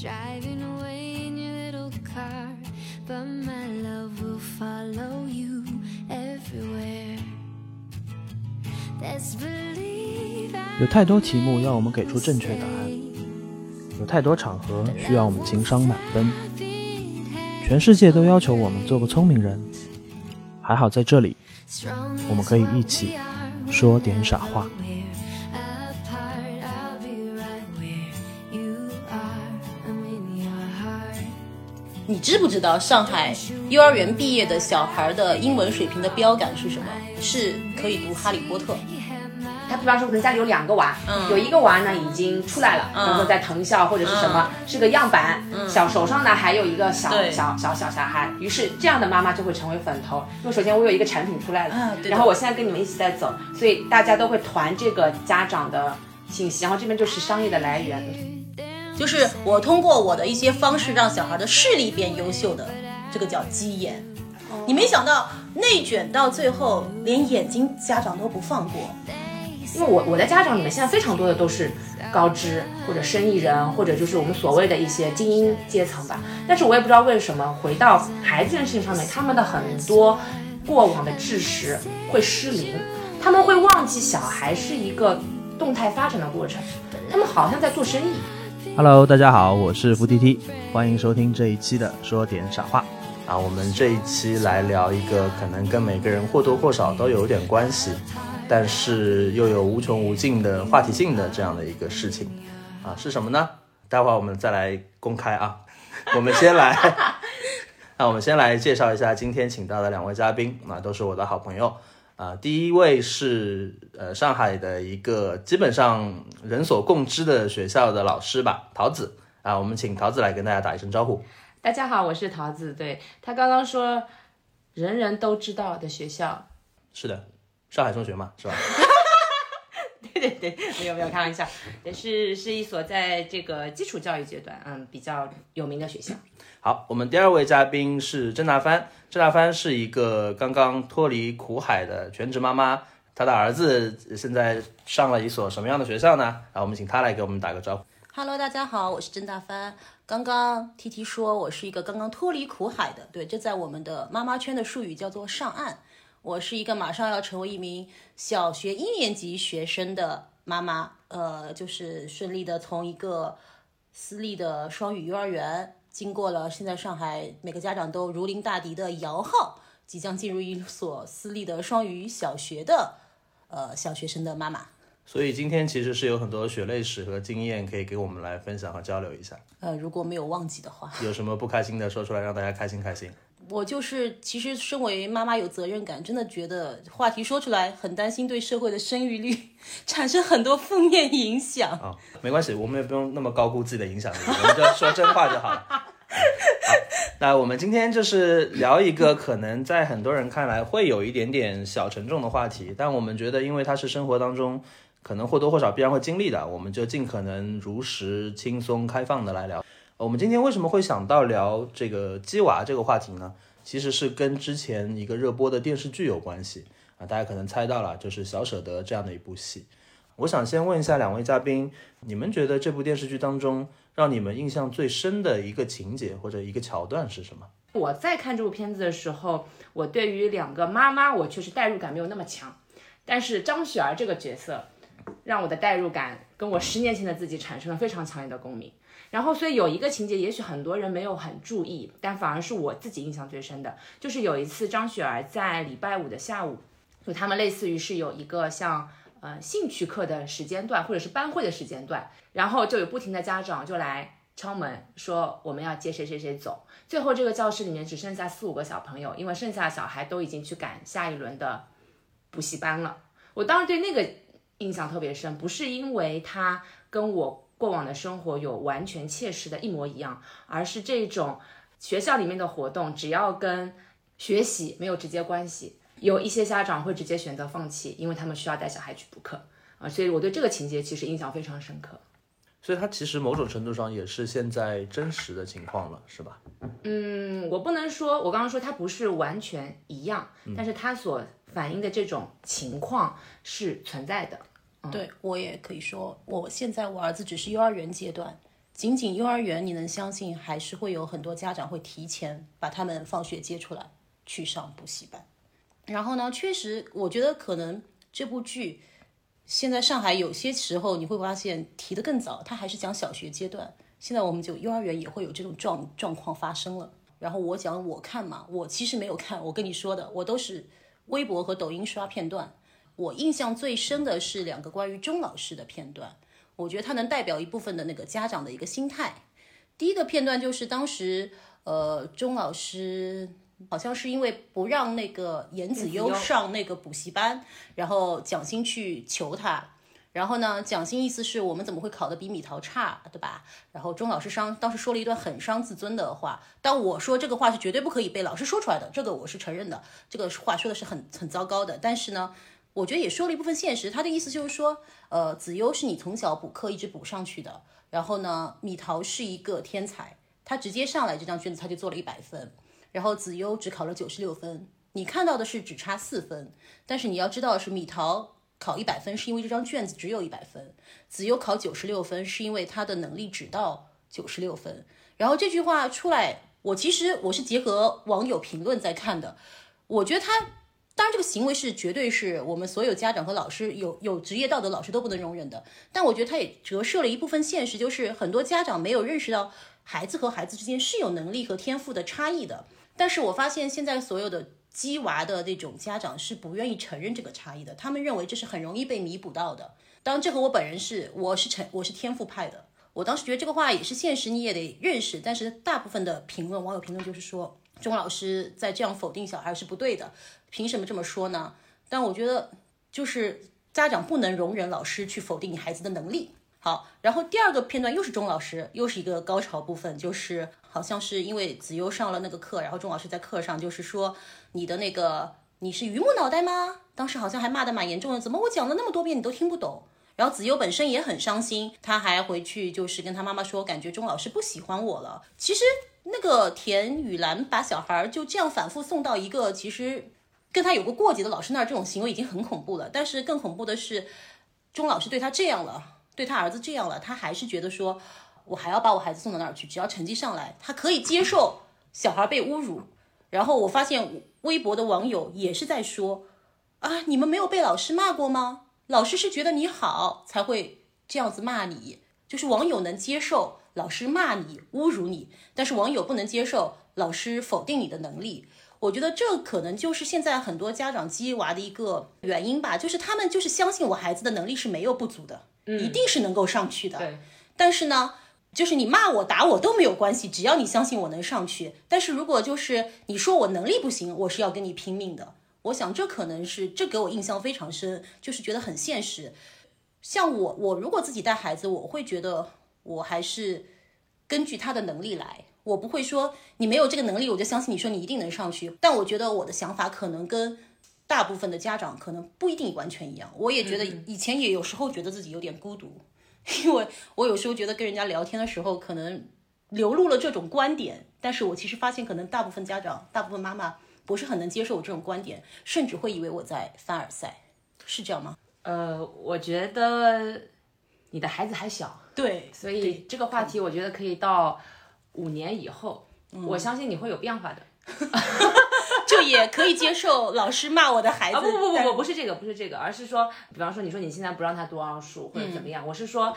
driving away in your little car. But my love will follow you everywhere. Let's believe 有太多题目要我们给出正确答案，有太多场合需要我们情商满分，全世界都要求我们做个聪明人。还好在这里，我们可以一起说点傻话。知不知道上海幼儿园毕业的小孩的英文水平的标杆是什么？是可以读《哈利波特》。他比方说可能家里有两个娃，嗯。有一个娃呢已经出来了，比方说在藤校或者是什么，是个样板，小手上呢还有一个小小小小小孩，于是这样的妈妈就会成为粉头，因为首先我有一个产品出来了，然后我现在跟你们一起在走，所以大家都会团这个家长的信息，然后这边就是商业的来源。就是我通过我的一些方式让小孩的视力变优秀的，这个叫鸡眼。你没想到内卷到最后连眼睛家长都不放过，因为我我的家长里面现在非常多的都是高知或者生意人，或者就是我们所谓的一些精英阶层吧。但是我也不知道为什么，回到孩子这件事情上面，他们的很多过往的知识会失灵，他们会忘记小孩是一个动态发展的过程，他们好像在做生意。Hello，大家好，我是付 T T，欢迎收听这一期的说点傻话啊。我们这一期来聊一个可能跟每个人或多或少都有点关系，但是又有无穷无尽的话题性的这样的一个事情啊，是什么呢？待会儿我们再来公开啊。我们先来，那 我们先来介绍一下今天请到的两位嘉宾啊，都是我的好朋友。啊，第一位是呃上海的一个基本上人所共知的学校的老师吧，桃子啊，我们请桃子来跟大家打一声招呼。大家好，我是桃子。对他刚刚说人人都知道的学校，是的，上海中学嘛，是吧？对对对，没有没有开玩笑，也是是一所在这个基础教育阶段，嗯，比较有名的学校。好，我们第二位嘉宾是郑大帆，郑大帆是一个刚刚脱离苦海的全职妈妈，她的儿子现在上了一所什么样的学校呢？然后我们请她来给我们打个招呼。Hello，大家好，我是甄大帆。刚刚 T T 说我是一个刚刚脱离苦海的，对，这在我们的妈妈圈的术语叫做上岸。我是一个马上要成为一名小学一年级学生的妈妈，呃，就是顺利的从一个私立的双语幼儿园，经过了现在上海每个家长都如临大敌的摇号，即将进入一所私立的双语小学的呃小学生的妈妈。所以今天其实是有很多血泪史和经验可以给我们来分享和交流一下。呃，如果没有忘记的话。有什么不开心的说出来，让大家开心开心。我就是，其实身为妈妈有责任感，真的觉得话题说出来，很担心对社会的生育率产生很多负面影响。啊、没关系，我们也不用那么高估自己的影响力，我们就说真话就好了。好，那我们今天就是聊一个可能在很多人看来会有一点点小沉重的话题，但我们觉得，因为它是生活当中可能或多或少必然会经历的，我们就尽可能如实、轻松、开放的来聊。我们今天为什么会想到聊这个鸡娃这个话题呢？其实是跟之前一个热播的电视剧有关系啊，大家可能猜到了，就是《小舍得》这样的一部戏。我想先问一下两位嘉宾，你们觉得这部电视剧当中让你们印象最深的一个情节或者一个桥段是什么？我在看这部片子的时候，我对于两个妈妈，我确实代入感没有那么强，但是张雪儿这个角色，让我的代入感跟我十年前的自己产生了非常强烈的共鸣。然后，所以有一个情节，也许很多人没有很注意，但反而是我自己印象最深的，就是有一次张雪儿在礼拜五的下午，就他们类似于是有一个像呃兴趣课的时间段，或者是班会的时间段，然后就有不停的家长就来敲门说我们要接谁谁谁走，最后这个教室里面只剩下四五个小朋友，因为剩下的小孩都已经去赶下一轮的补习班了。我当时对那个印象特别深，不是因为他跟我过往的生活有完全切实的一模一样，而是这种学校里面的活动，只要跟学习没有直接关系，有一些家长会直接选择放弃，因为他们需要带小孩去补课啊，所以我对这个情节其实印象非常深刻。所以它其实某种程度上也是现在真实的情况了，是吧？嗯，我不能说，我刚刚说它不是完全一样，但是它所反映的这种情况是存在的。对我也可以说，我现在我儿子只是幼儿园阶段，仅仅幼儿园，你能相信还是会有很多家长会提前把他们放学接出来去上补习班。然后呢，确实，我觉得可能这部剧现在上海有些时候你会发现提的更早，它还是讲小学阶段。现在我们就幼儿园也会有这种状状况发生了。然后我讲我看嘛，我其实没有看，我跟你说的，我都是微博和抖音刷片段。我印象最深的是两个关于钟老师的片段，我觉得它能代表一部分的那个家长的一个心态。第一个片段就是当时，呃，钟老师好像是因为不让那个严子悠上那个补习班，然后蒋欣去求他。然后呢，蒋欣意思是我们怎么会考得比米桃差，对吧？然后钟老师伤当时说了一段很伤自尊的话，但我说这个话是绝对不可以被老师说出来的，这个我是承认的，这个话说的是很很糟糕的。但是呢，我觉得也说了一部分现实，他的意思就是说，呃，子悠是你从小补课一直补上去的，然后呢，米桃是一个天才，他直接上来这张卷子他就做了一百分，然后子悠只考了九十六分，你看到的是只差四分，但是你要知道是米桃。考一百分是因为这张卷子只有一百分，子悠考九十六分是因为他的能力只到九十六分。然后这句话出来，我其实我是结合网友评论在看的。我觉得他当然这个行为是绝对是我们所有家长和老师有有职业道德老师都不能容忍的。但我觉得他也折射了一部分现实，就是很多家长没有认识到孩子和孩子之间是有能力和天赋的差异的。但是我发现现在所有的。鸡娃的那种家长是不愿意承认这个差异的，他们认为这是很容易被弥补到的。当然，这和我本人是，我是成我是天赋派的。我当时觉得这个话也是现实，你也得认识。但是大部分的评论，网友评论就是说，钟老师在这样否定小孩是不对的，凭什么这么说呢？但我觉得，就是家长不能容忍老师去否定你孩子的能力。好，然后第二个片段又是钟老师，又是一个高潮部分，就是好像是因为子悠上了那个课，然后钟老师在课上就是说你的那个你是榆木脑袋吗？当时好像还骂得蛮严重的，怎么我讲了那么多遍你都听不懂？然后子悠本身也很伤心，他还回去就是跟他妈妈说，感觉钟老师不喜欢我了。其实那个田雨岚把小孩就这样反复送到一个其实跟他有过过节的老师那儿，这种行为已经很恐怖了。但是更恐怖的是，钟老师对他这样了。对他儿子这样了，他还是觉得说，我还要把我孩子送到那儿去，只要成绩上来，他可以接受小孩被侮辱。然后我发现微博的网友也是在说，啊，你们没有被老师骂过吗？老师是觉得你好才会这样子骂你，就是网友能接受老师骂你、侮辱你，但是网友不能接受老师否定你的能力。我觉得这可能就是现在很多家长激娃的一个原因吧，就是他们就是相信我孩子的能力是没有不足的。一定是能够上去的，对。但是呢，就是你骂我、打我都没有关系，只要你相信我能上去。但是如果就是你说我能力不行，我是要跟你拼命的。我想这可能是这给我印象非常深，就是觉得很现实。像我，我如果自己带孩子，我会觉得我还是根据他的能力来，我不会说你没有这个能力，我就相信你说你一定能上去。但我觉得我的想法可能跟。大部分的家长可能不一定完全一样，我也觉得以前也有时候觉得自己有点孤独，因为我有时候觉得跟人家聊天的时候可能流露了这种观点，但是我其实发现可能大部分家长、大部分妈妈不是很能接受我这种观点，甚至会以为我在凡尔赛，是这样吗？呃，我觉得你的孩子还小，对，所以这个话题我觉得可以到五年以后，我相信你会有变化的。就也可以接受老师骂我的孩子。不不不不，不是这个，不是这个，而是说，比方说，你说你现在不让他读奥数或者怎么样，我是说，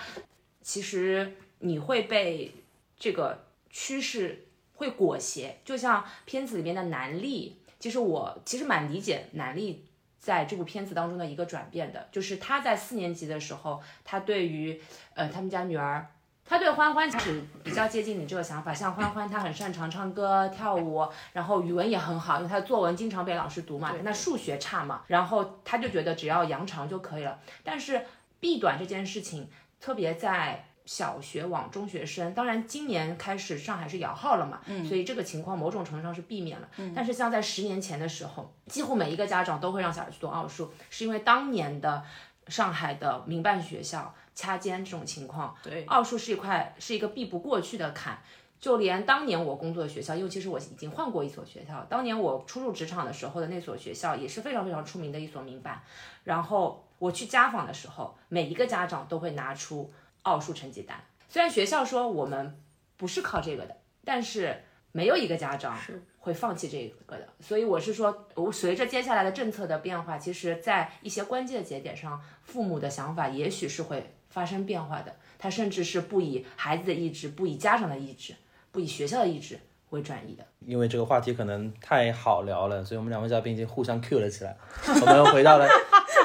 其实你会被这个趋势会裹挟。就像片子里面的南丽，其实我其实蛮理解南丽在这部片子当中的一个转变的，就是他在四年级的时候，他对于呃他们家女儿。他对欢欢是比较接近你这个想法，像欢欢，他很擅长唱歌跳舞，然后语文也很好，因为他的作文经常被老师读嘛。那数学差嘛，然后他就觉得只要扬长就可以了。但是避短这件事情，特别在小学往中学生，当然今年开始上海是摇号了嘛，所以这个情况某种程度上是避免了。但是像在十年前的时候，几乎每一个家长都会让小孩去读奥数，是因为当年的上海的民办学校。掐尖这种情况，对。奥数是一块是一个避不过去的坎，就连当年我工作的学校，尤其是我已经换过一所学校，当年我初入职场的时候的那所学校也是非常非常出名的一所民办，然后我去家访的时候，每一个家长都会拿出奥数成绩单，虽然学校说我们不是靠这个的，但是没有一个家长是。会放弃这个的。所以我是说，我随着接下来的政策的变化，其实在一些关键的节点上，父母的想法也许是会发生变化的。它甚至是不以孩子的意志，不以家长的意志，不以学校的意志为转移的。因为这个话题可能太好聊了，所以我们两位嘉宾已经互相 Q 了起来。我们回到了，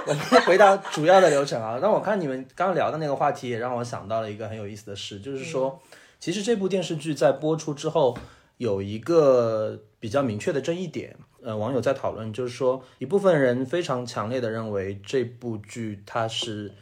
我们回到主要的流程啊。但我看你们刚聊的那个话题，也让我想到了一个很有意思的事，就是说，其实这部电视剧在播出之后，有一个比较明确的争议点。呃，网友在讨论，就是说，一部分人非常强烈的认为这部剧它是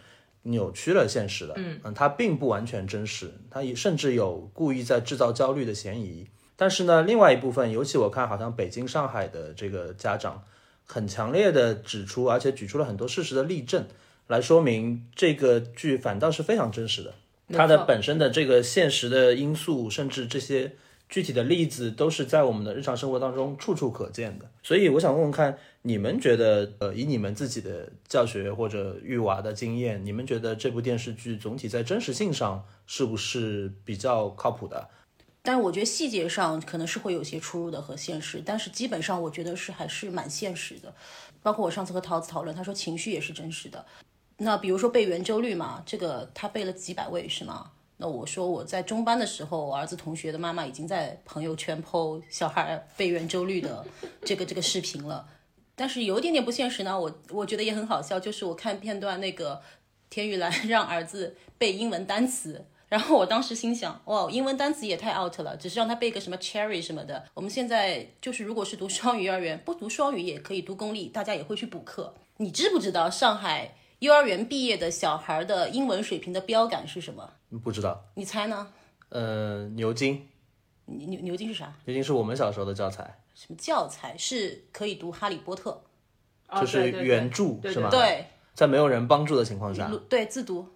扭曲了现实的，嗯它并不完全真实，它也甚至有故意在制造焦虑的嫌疑。但是呢，另外一部分，尤其我看好像北京、上海的这个家长，很强烈的指出，而且举出了很多事实的例证，来说明这个剧反倒是非常真实的。它的本身的这个现实的因素，甚至这些具体的例子，都是在我们的日常生活当中处处可见的。所以我想问问看，你们觉得，呃，以你们自己的教学或者育娃的经验，你们觉得这部电视剧总体在真实性上是不是比较靠谱的？但是我觉得细节上可能是会有些出入的和现实，但是基本上我觉得是还是蛮现实的。包括我上次和桃子讨论，他说情绪也是真实的。那比如说背圆周率嘛，这个他背了几百位是吗？那我说我在中班的时候，我儿子同学的妈妈已经在朋友圈 PO 小孩背圆周率的这个这个视频了。但是有一点点不现实呢，我我觉得也很好笑，就是我看片段那个田雨岚让儿子背英文单词。然后我当时心想，哇，英文单词也太 out 了，只是让他背个什么 cherry 什么的。我们现在就是，如果是读双语幼儿园，不读双语也可以读公立，大家也会去补课。你知不知道上海幼儿园毕业的小孩的英文水平的标杆是什么？不知道。你猜呢？呃，牛津，牛牛牛津是啥？牛津是我们小时候的教材，什么教材是可以读《哈利波特就是哦对对对原著是吗？》？对，在没有人帮助的情况下，对，自读。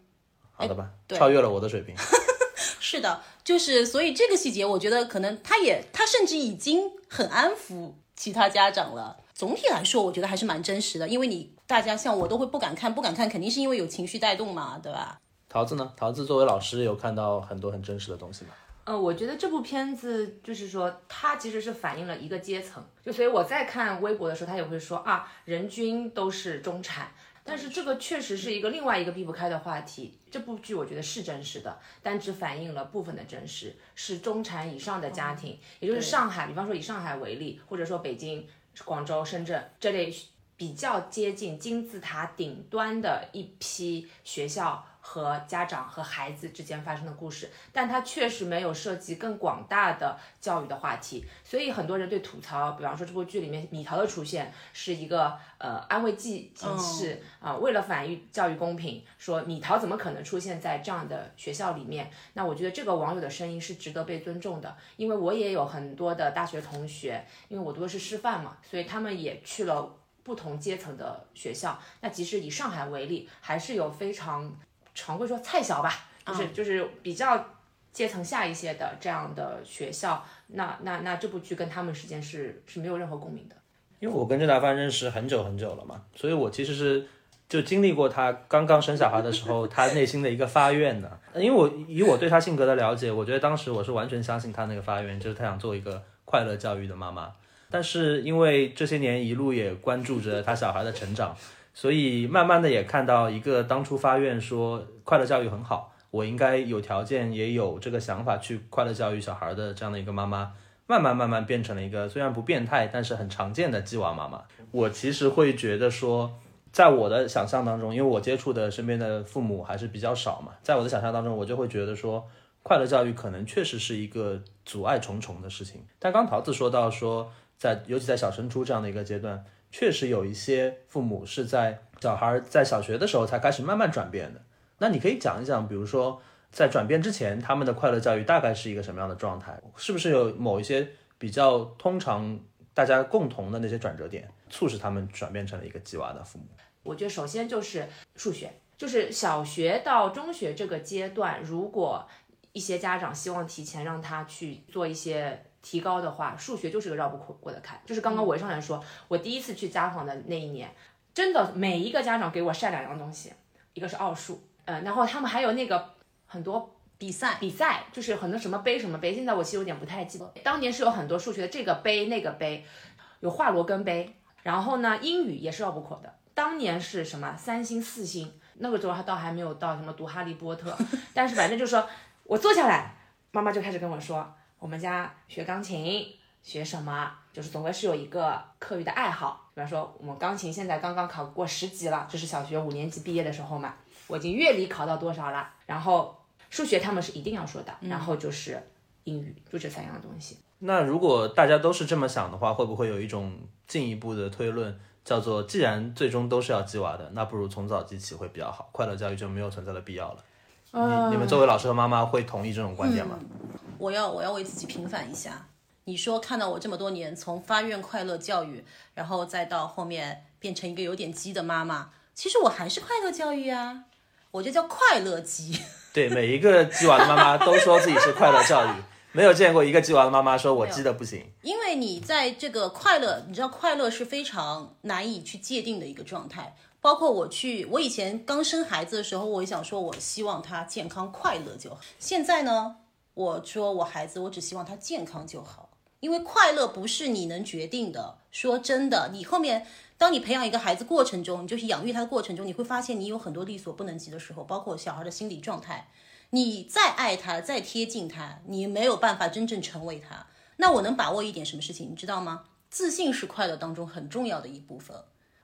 好的吧，超越了我的水平。是的，就是所以这个细节，我觉得可能他也他甚至已经很安抚其他家长了。总体来说，我觉得还是蛮真实的，因为你大家像我都会不敢看，不敢看肯定是因为有情绪带动嘛，对吧？桃子呢？桃子作为老师，有看到很多很真实的东西吗？呃，我觉得这部片子就是说，它其实是反映了一个阶层。就所以我在看微博的时候，他也会说啊，人均都是中产。但是这个确实是一个另外一个避不开的话题。这部剧我觉得是真实的，但只反映了部分的真实，是中产以上的家庭，也就是上海，比方说以上海为例，或者说北京、广州、深圳这类比较接近金字塔顶端的一批学校。和家长和孩子之间发生的故事，但它确实没有涉及更广大的教育的话题，所以很多人对吐槽，比方说这部剧里面米桃的出现是一个呃安慰剂形式啊、为了反映教育公平，说米桃怎么可能出现在这样的学校里面？那我觉得这个网友的声音是值得被尊重的，因为我也有很多的大学同学，因为我读的是师范嘛，所以他们也去了不同阶层的学校。那即使以上海为例，还是有非常常规说菜小吧，就是、就是比较阶层下一些的这样的学校，那那那这部剧跟他们之间是是没有任何共鸣的。因为我跟郑大帆认识很久很久了嘛，所以我其实是就经历过他刚刚生小孩的时候，他内心的一个发愿的。因为我以我对他性格的了解，我觉得当时我是完全相信他那个发愿，就是他想做一个快乐教育的妈妈。但是因为这些年一路也关注着他小孩的成长，所以慢慢的也看到一个当初发愿说快乐教育很好，我应该有条件也有这个想法去快乐教育小孩的这样的一个妈妈。慢慢慢慢变成了一个虽然不变态，但是很常见的鸡娃妈妈。我其实会觉得说，在我的想象当中，因为我接触的身边的父母还是比较少嘛，在我的想象当中，我就会觉得说，快乐教育可能确实是一个阻碍重重的事情。但刚桃子说到说，在尤其在小升初这样的一个阶段，确实有一些父母是在小孩在小学的时候才开始慢慢转变的。那你可以讲一讲，比如说在转变之前，他们的快乐教育大概是一个什么样的状态？是不是有某一些比较通常大家共同的那些转折点，促使他们转变成了一个鸡娃的父母？我觉得首先就是数学，就是小学到中学这个阶段，如果一些家长希望提前让他去做一些提高的话，数学就是个绕不过的坎。就是刚刚我上来说，我第一次去家访的那一年，真的每一个家长给我晒两样东西，一个是奥数，呃，然后他们还有那个很多比赛，比赛，就是很多什么杯什么杯，现在我其实有点不太记得。当年是有很多数学的这个杯那个杯，有华罗庚杯，然后呢英语也是绕不过的。当年是什么三星四星，那个时候还倒还没有到什么读哈利波特，但是反正就是说我坐下来，妈妈就开始跟我说，我们家学钢琴学什么，就是总归是有一个课余的爱好。比方说我们钢琴现在刚刚考过十级了，这是小学五年级毕业的时候嘛，我已经乐理考到多少了，然后。数学他们是一定要说的，然后就是英语，就这三样东西。那如果大家都是这么想的话，会不会有一种进一步的推论，叫做既然最终都是要鸡娃的，那不如从早记起会比较好，快乐教育就没有存在的必要了。你你们作为老师和妈妈会同意这种观点吗？我要我要为自己平反一下。你说看到我这么多年从发愿快乐教育，然后再到后面变成一个有点鸡的妈妈，其实我还是快乐教育啊，我就叫快乐鸡。对每一个鸡娃的妈妈都说自己是快乐教育，没有见过一个鸡娃的妈妈说我鸡的不行。因为你在这个快乐，你知道快乐是非常难以去界定的一个状态。包括我去，我以前刚生孩子的时候，我也想说，我希望他健康快乐就好。现在呢，我说我孩子，我只希望他健康就好，因为快乐不是你能决定的。说真的，你后面。当你培养一个孩子过程中，你就是养育他的过程中，你会发现你有很多力所不能及的时候，包括小孩的心理状态。你再爱他，再贴近他，你没有办法真正成为他。那我能把握一点什么事情，你知道吗？自信是快乐当中很重要的一部分。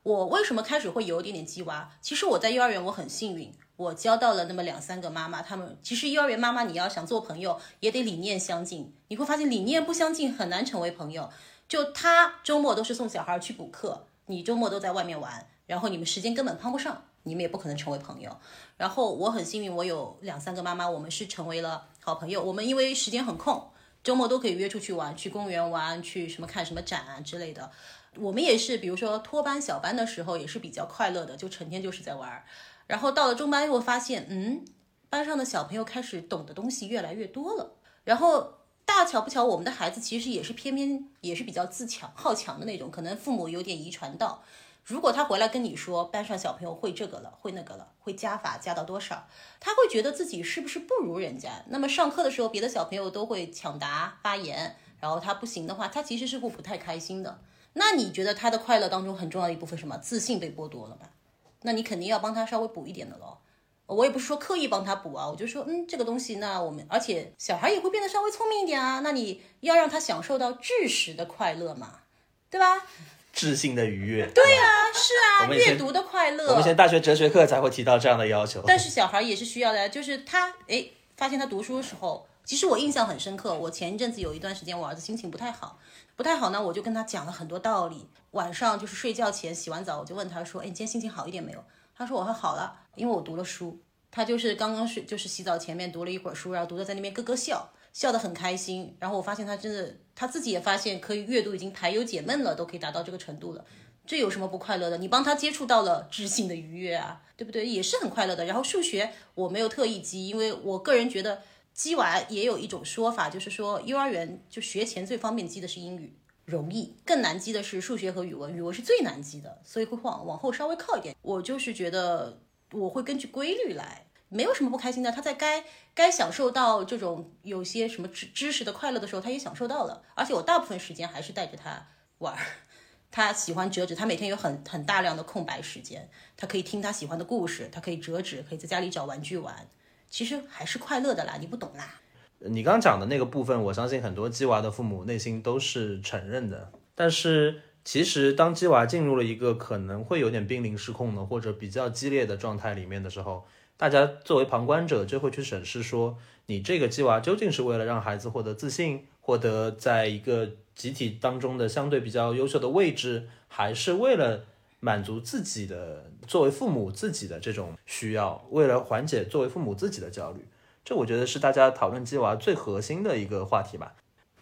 我为什么开始会有一点点鸡娃？其实我在幼儿园我很幸运，我交到了那么两三个妈妈。他们其实幼儿园妈妈你要想做朋友，也得理念相近。你会发现理念不相近很难成为朋友。就他周末都是送小孩去补课。你周末都在外面玩，然后你们时间根本碰不上，你们也不可能成为朋友。然后我很幸运，我有两三个妈妈，我们是成为了好朋友。我们因为时间很空，周末都可以约出去玩，去公园玩，去什么看什么展啊之类的。我们也是，比如说托班小班的时候，也是比较快乐的，就成天就是在玩。然后到了中班，又发现，嗯，班上的小朋友开始懂的东西越来越多了。然后。大巧不巧，我们的孩子其实也是偏偏也是比较自强好强的那种，可能父母有点遗传到。如果他回来跟你说班上小朋友会这个了，会那个了，会加法加到多少，他会觉得自己是不是不如人家？那么上课的时候，别的小朋友都会抢答发言，然后他不行的话，他其实是会不太开心的。那你觉得他的快乐当中很重要的一部分什么？自信被剥夺了吧？那你肯定要帮他稍微补一点的喽。我也不是说刻意帮他补啊，我就说，嗯，这个东西，那我们，而且小孩也会变得稍微聪明一点啊，那你要让他享受到知识的快乐嘛，对吧？智性的愉悦。对啊，是啊，阅读的快乐。我们以前大学哲学课才会提到这样的要求。但是小孩也是需要的，就是他，哎，发现他读书的时候，其实我印象很深刻。我前一阵子有一段时间，我儿子心情不太好，不太好呢，我就跟他讲了很多道理。晚上就是睡觉前洗完澡，我就问他说，哎，你今天心情好一点没有？他说我还好了，因为我读了书。他就是刚刚睡，就是洗澡前面读了一会儿书，然后读的在那边咯咯笑，笑得很开心。然后我发现他真的，他自己也发现可以阅读已经排忧解闷了，都可以达到这个程度了。这有什么不快乐的？你帮他接触到了知性的愉悦啊，对不对？也是很快乐的。然后数学我没有特意记，因为我个人觉得记完也有一种说法，就是说幼儿园就学前最方便记的是英语，容易；更难记的是数学和语文，语文是最难记的，所以会往往后稍微靠一点。我就是觉得。我会根据规律来，没有什么不开心的。他在该该享受到这种有些什么知知识的快乐的时候，他也享受到了。而且我大部分时间还是带着他玩儿，他喜欢折纸，他每天有很很大量的空白时间，他可以听他喜欢的故事，他可以折纸，可以在家里找玩具玩，其实还是快乐的啦。你不懂啦。你刚讲的那个部分，我相信很多鸡娃的父母内心都是承认的，但是。其实，当鸡娃进入了一个可能会有点濒临失控的或者比较激烈的状态里面的时候，大家作为旁观者就会去审视说，你这个鸡娃究竟是为了让孩子获得自信，获得在一个集体当中的相对比较优秀的位置，还是为了满足自己的作为父母自己的这种需要，为了缓解作为父母自己的焦虑？这我觉得是大家讨论鸡娃最核心的一个话题吧。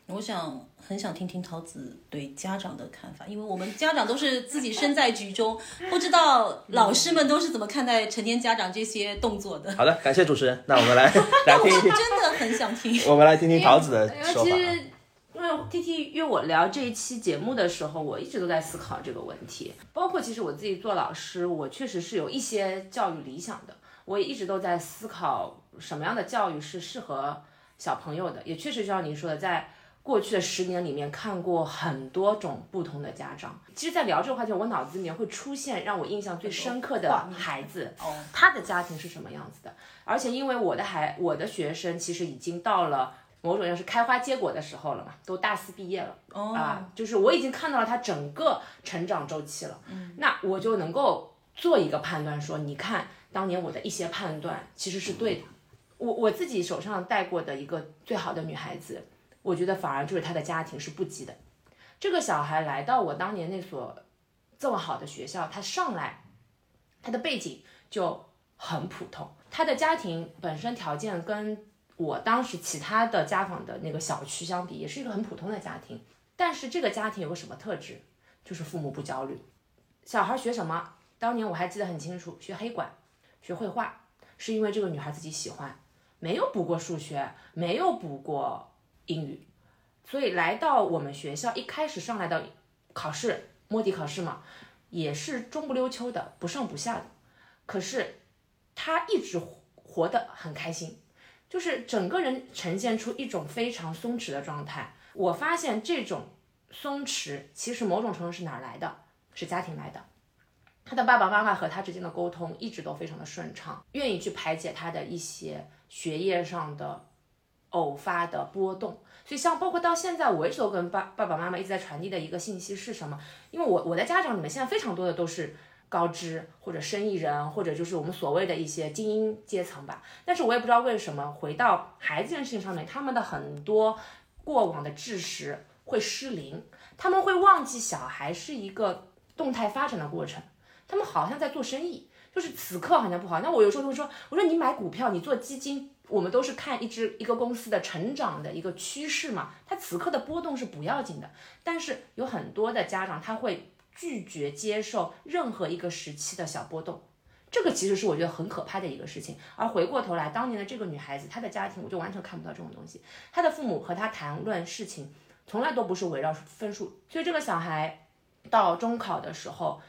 我想很想听听桃子对家长的看法，因为我们家长都是自己身在局中，不知道老师们都是怎么看待成年家长这些动作的。好的，感谢主持人，那我们来来听。真的很想听。我们来听听桃子的说法。因为因为 T T 约我聊这一期节目的时候，我一直都在思考这个问题。包括其实我自己做老师，我确实是有一些教育理想的，我也一直都在思考什么样的教育是适合小朋友的，也确实就像您说的，在过去的十年里面看过很多种不同的家长。其实，在聊这个话题，我脑子里面会出现让我印象最深刻的孩子，哦他的家庭是什么样子的。而且，因为我的孩，我的学生其实已经到了某种要是开花结果的时候了嘛，都大四毕业了。哦啊，就是我已经看到了他整个成长周期了，那我就能够做一个判断说，你看当年我的一些判断其实是对的。我我自己手上带过的一个最好的女孩子，我觉得反而就是她的家庭是不羁的。这个小孩来到我当年那所这么好的学校，他上来，他的背景就很普通，他的家庭本身条件跟我当时其他的家访的那个小区相比，也是一个很普通的家庭。但是这个家庭有个什么特质，就是父母不焦虑。小孩学什么？当年我还记得很清楚，学黑管，学绘画，是因为这个女孩自己喜欢，没有补过数学，没有补过英语，所以来到我们学校，一开始上来的考试，摸底考试嘛，也是中不溜秋的，不上不下的。可是他一直活活得很开心，就是整个人呈现出一种非常松弛的状态。我发现这种松弛，其实某种程度是哪来的？是家庭来的。他的爸爸妈妈和他之间的沟通一直都非常的顺畅，愿意去排解他的一些学业上的偶发的波动。所以像包括到现在，我一直都跟爸爸爸妈妈一直在传递的一个信息是什么？因为我我的家长里面现在非常多的都是高知或者生意人，或者就是我们所谓的一些精英阶层吧。但是我也不知道为什么回到孩子这件事情上面，他们的很多过往的知识会失灵，他们会忘记小孩是一个动态发展的过程，他们好像在做生意，就是此刻好像不好。那我有时候就会说，我说你买股票，你做基金。我们都是看一只一个公司的成长的一个趋势嘛，它此刻的波动是不要紧的，但是有很多的家长他会拒绝接受任何一个时期的小波动，这个其实是我觉得很可怕的一个事情。而回过头来，当年的这个女孩子，她的家庭我就完全看不到这种东西，她的父母和她谈论事情从来都不是围绕分数，所以这个小孩到中考的时候。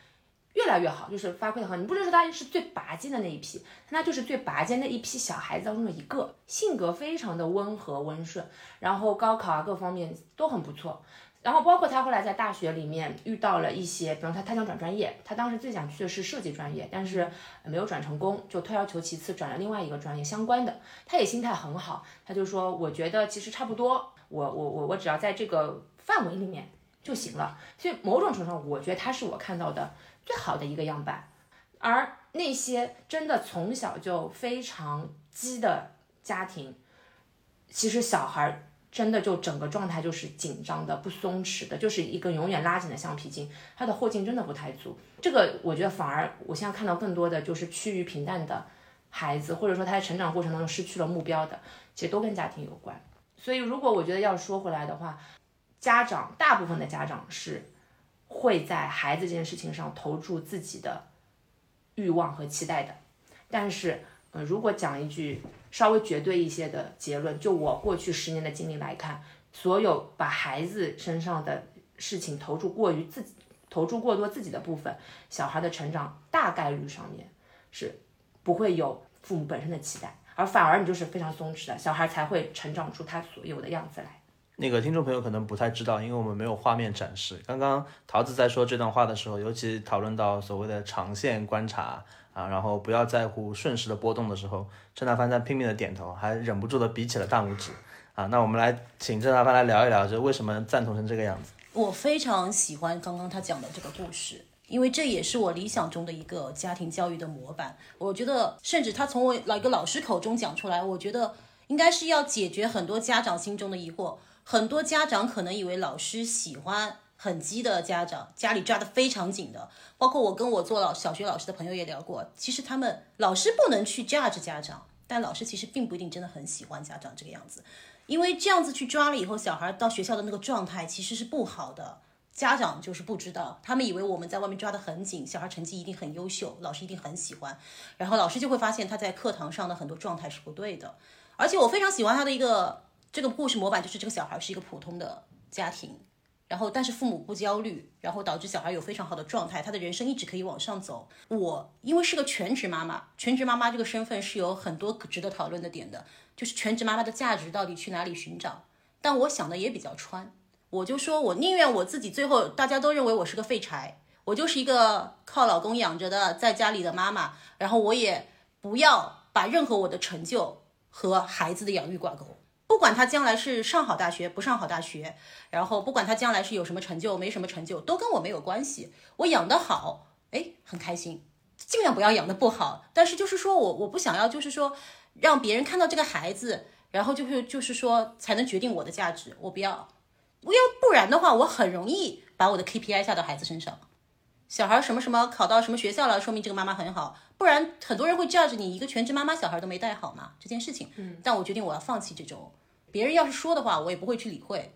越来越好，就是发挥的好。你不能说他是最拔尖的那一批，那就是最拔尖的一批小孩子当中的一个，性格非常的温和温顺，然后高考啊各方面都很不错。然后包括他后来在大学里面遇到了一些，比方他他想转专业，他当时最想去的是设计专业，但是没有转成功，就退而求其次转了另外一个专业相关的。他也心态很好，他就说我觉得其实差不多，我我我我只要在这个范围里面就行了。所以某种程度上，我觉得他是我看到的最好的一个样板。而那些真的从小就非常鸡的家庭，其实小孩真的就整个状态就是紧张的、不松弛的，就是一个永远拉紧的橡皮筋，他的后劲真的不太足。这个我觉得反而我现在看到更多的就是趋于平淡的孩子，或者说他在成长过程当中失去了目标的，其实都跟家庭有关。所以如果我觉得要说回来的话，家长大部分的家长是会在孩子这件事情上投注自己的欲望和期待的，但是，呃，如果讲一句稍微绝对一些的结论，就我过去十年的经历来看，所有把孩子身上的事情投注过于自己，投注过多自己的部分，小孩的成长大概率上面是不会有父母本身的期待，而反而你就是非常松弛的，小孩才会成长出他所有的样子来。那个听众朋友可能不太知道，因为我们没有画面展示。刚刚桃子在说这段话的时候，尤其讨论到所谓的长线观察啊，然后不要在乎瞬时的波动的时候，郑大帆在拼命的点头，还忍不住的比起了大拇指啊。那我们来请郑大帆来聊一聊，就为什么赞同成这个样子？我非常喜欢刚刚他讲的这个故事，因为这也是我理想中的一个家庭教育的模板。我觉得，甚至他从我老一个老师口中讲出来，我觉得应该是要解决很多家长心中的疑惑。很多家长可能以为老师喜欢很激的家长，家里抓得非常紧的。包括我跟我做老小学老师的朋友也聊过，其实他们老师不能去 judge 家长，但老师其实并不一定真的很喜欢家长这个样子，因为这样子去抓了以后，小孩到学校的那个状态其实是不好的。家长就是不知道，他们以为我们在外面抓得很紧，小孩成绩一定很优秀，老师一定很喜欢，然后老师就会发现他在课堂上的很多状态是不对的。而且我非常喜欢他的一个这个故事模板，就是这个小孩是一个普通的家庭，然后但是父母不焦虑，然后导致小孩有非常好的状态，他的人生一直可以往上走。我因为是个全职妈妈，全职妈妈这个身份是有很多值得讨论的点的，就是全职妈妈的价值到底去哪里寻找？但我想的也比较穿，我就说我宁愿我自己最后大家都认为我是个废柴，我就是一个靠老公养着的在家里的妈妈，然后我也不要把任何我的成就和孩子的养育挂钩。不管他将来是上好大学不上好大学，然后不管他将来是有什么成就没什么成就，都跟我没有关系。我养得好，哎，很开心。尽量不要养得不好，但是就是说我我不想要，就是说让别人看到这个孩子，然后就是就是说才能决定我的价值。我不要，我要不然的话，我很容易把我的 KPI 下到孩子身上。小孩什么什么考到什么学校了，说明这个妈妈很好。不然很多人会 judge 你一个全职妈妈，小孩都没带好嘛这件事情。嗯，但我决定我要放弃这种。别人要是说的话，我也不会去理会。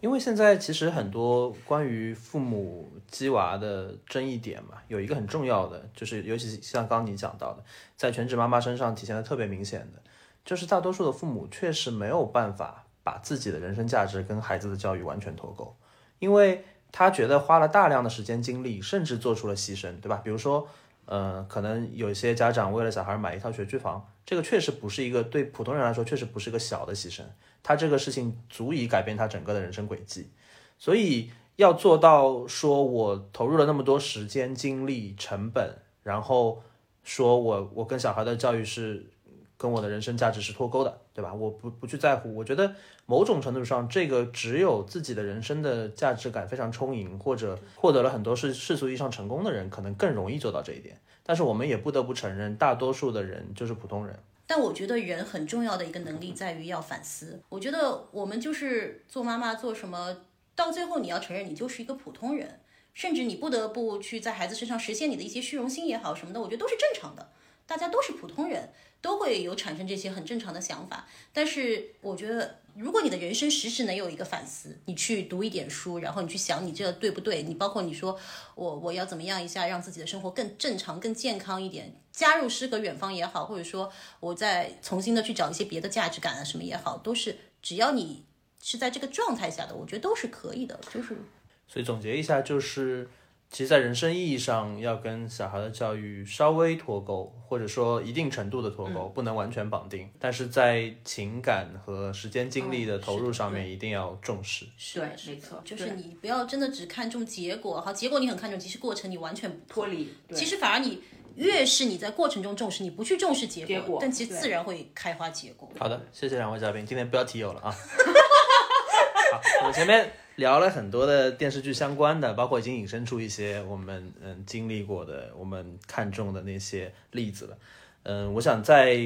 因为现在其实很多关于父母鸡娃的争议点嘛，有一个很重要的，就是尤其像刚你讲到的，在全职妈妈身上体现的特别明显的，就是大多数的父母确实没有办法把自己的人生价值跟孩子的教育完全脱钩，因为他觉得花了大量的时间精力，甚至做出了牺牲，对吧？比如说，呃，可能有一些家长为了小孩买一套学区房，这个确实不是一个对普通人来说确实不是个小的牺牲。他这个事情足以改变他整个的人生轨迹，所以要做到说我投入了那么多时间、精力、成本，然后说我我跟小孩的教育是跟我的人生价值是脱钩的，对吧？我不不去在乎，我觉得某种程度上，这个只有自己的人生的价值感非常充盈，或者获得了很多世世俗意义上成功的人，可能更容易做到这一点。但是我们也不得不承认，大多数的人就是普通人。但我觉得人很重要的一个能力在于要反思。我觉得我们就是做妈妈做什么，到最后你要承认你就是一个普通人，甚至你不得不去在孩子身上实现你的一些虚荣心也好什么的，我觉得都是正常的。大家都是普通人，都会有产生这些很正常的想法。但是我觉得，如果你的人生时时能有一个反思，你去读一点书，然后你去想你这对不对？你包括你说我我要怎么样一下让自己的生活更正常、更健康一点？加入诗和远方也好，或者说我再重新的去找一些别的价值感啊什么也好，都是只要你是在这个状态下的，我觉得都是可以的。就是，所以总结一下就是。其实，在人生意义上，要跟小孩的教育稍微脱钩，或者说一定程度的脱钩，不能完全绑定。但是在情感和时间精力的投入上面，一定要重视。对，没错，就是你不要真的只看重结果，好，结果你很看重，其实过程你完全脱离。其实反而你越是你在过程中重视，你不去重视结果，但其实自然会开花结果。好的，谢谢两位嘉宾，今天不要提有了啊。好，我前面。聊了很多的电视剧相关的，包括已经引申出一些我们嗯经历过的、我们看中的那些例子了。嗯，我想再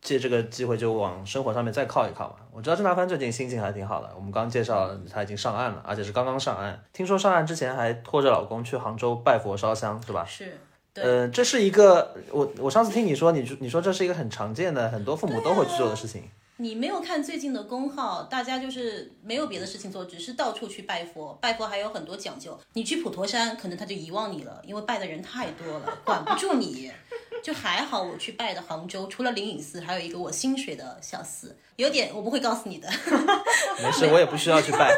借这个机会就往生活上面再靠一靠嘛。我知道郑大帆最近心情还挺好的，我们刚介绍他已经上岸了，而且是刚刚上岸。听说上岸之前还拖着老公去杭州拜佛烧香，是吧？是。呃，这是一个我我上次听你说，你你说这是一个很常见的，很多父母都会去做的事情。你没有看最近的公号，大家就是没有别的事情做，只是到处去拜佛。拜佛还有很多讲究，你去普陀山，可能他就遗忘你了，因为拜的人太多了，管不住你。就还好，我去拜的杭州，除了灵隐寺，还有一个我心水的小寺，有点我不会告诉你的。没事，我也不需要去拜。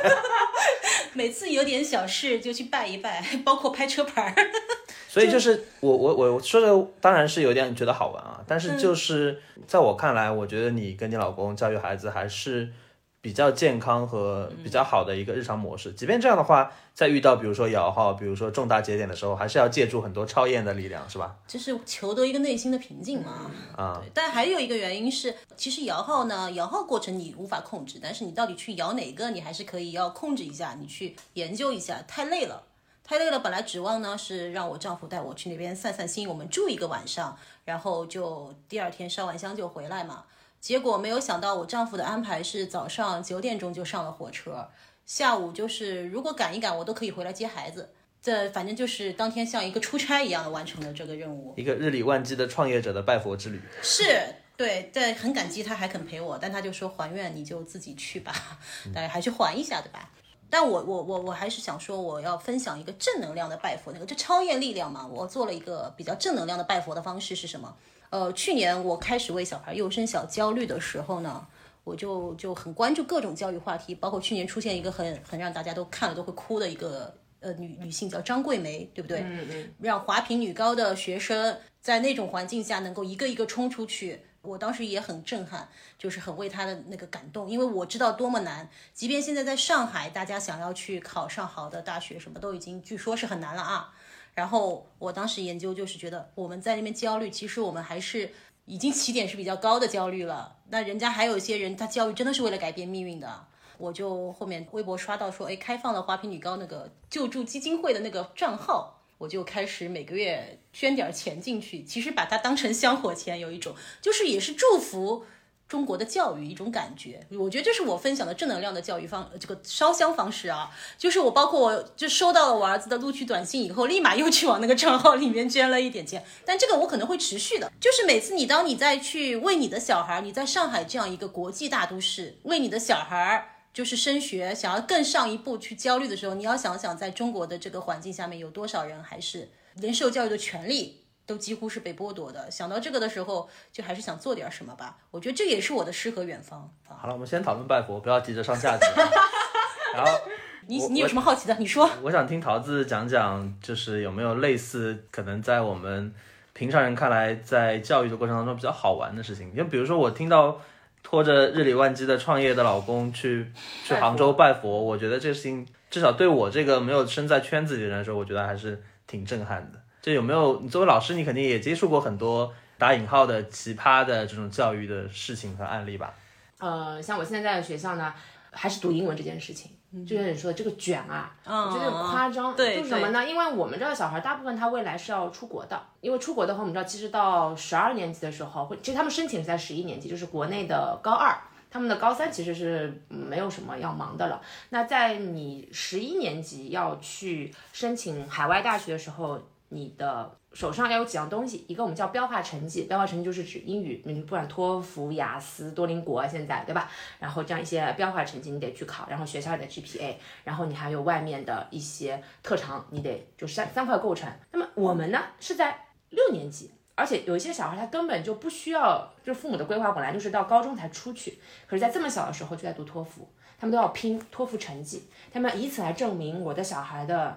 每次有点小事就去拜一拜，包括拍车牌。所以就是我我我说的当然是有点觉得好玩啊，但是就是在我看来，我觉得你跟你老公教育孩子还是比较健康和比较好的一个日常模式。即便这样的话，在遇到比如说摇号、比如说重大节点的时候，还是要借助很多超验的力量，是吧？就是求得一个内心的平静嘛。啊，但还有一个原因是，其实摇号呢，摇号过程你无法控制，但是你到底去摇哪个，你还是可以要控制一下，你去研究一下。太累了。太累了，本来指望呢是让我丈夫带我去那边散散心，我们住一个晚上，然后就第二天烧完香就回来嘛。结果没有想到，我丈夫的安排是早上九点钟就上了火车，下午就是如果赶一赶，我都可以回来接孩子。这反正就是当天像一个出差一样的完成了这个任务，一个日理万机的创业者的拜佛之旅。是对，在很感激他还肯陪我，但他就说还愿你就自己去吧，大家还去还一下对吧？但我我我我还是想说，我要分享一个正能量的拜佛，那个就超验力量嘛。我做了一个比较正能量的拜佛的方式是什么？呃，去年我开始为小孩幼升小焦虑的时候呢，我就就很关注各种教育话题，包括去年出现一个很很让大家都看了都会哭的一个呃女女性叫张桂梅，对不对？嗯嗯，让华坪女高的学生在那种环境下能够一个一个冲出去，我当时也很震撼，就是很为她的那个感动，因为我知道多么难。即便现在在上海，大家想要去考上好的大学，什么都已经据说是很难了啊。然后我当时研究就是觉得我们在那边焦虑，其实我们还是已经起点是比较高的焦虑了。那人家还有一些人，他焦虑真的是为了改变命运的。我就后面微博刷到说，哎，开放了华坪女高那个救助基金会的那个账号，我就开始每个月捐点钱进去。其实把它当成香火钱，有一种就是也是祝福中国的教育一种感觉。我觉得这是我分享的正能量的教育方这个烧香方式啊。就是我包括我就收到了我儿子的录取短信以后，立马又去往那个账号里面捐了一点钱。但这个我可能会持续的，就是每次你当你再去为你的小孩，你在上海这样一个国际大都市，为你的小孩。就是升学，想要更上一步去焦虑的时候，你要想想，在中国的这个环境下面，有多少人还是连受教育的权利都几乎是被剥夺的。想到这个的时候，就还是想做点什么吧。我觉得这也是我的诗和远方。好了，我们先讨论拜佛，不要急着上价值。然后 你你有什么好奇的？你说。我想听桃子讲讲，就是有没有类似可能在我们平常人看来，在教育的过程当中比较好玩的事情。就比如说我听到拖着日理万机的创业的老公去去杭州拜佛，我觉得这个事情至少对我这个没有身在圈子里的人来说，我觉得还是挺震撼的。这有没有？你作为老师，你肯定也接触过很多打引号的奇葩的这种教育的事情和案例吧？呃，像我现在在的学校呢，还是读英文这件事情，就像你说的这个卷啊，我觉得很夸张。对就是什么呢？因为我们这个小孩大部分他未来是要出国的，因为出国的话，我们知道其实到十二年级的时候，会其实他们申请是在十一年级，就是国内的高二。他们的高三其实是没有什么要忙的了。那在你十一年级要去申请海外大学的时候，你的手上要有几样东西，一个我们叫标化成绩，标化成绩就是指英语，你不管托福、雅思、多邻国，现在对吧？然后这样一些标化成绩你得去考，然后学校里的 GPA，然后你还有外面的一些特长，你得就三三块构成。那么我们呢是在六年级。而且有一些小孩他根本就不需要，就是父母的规划本来就是到高中才出去，可是，在这么小的时候就在读托福，他们都要拼托福成绩，他们以此来证明我的小孩的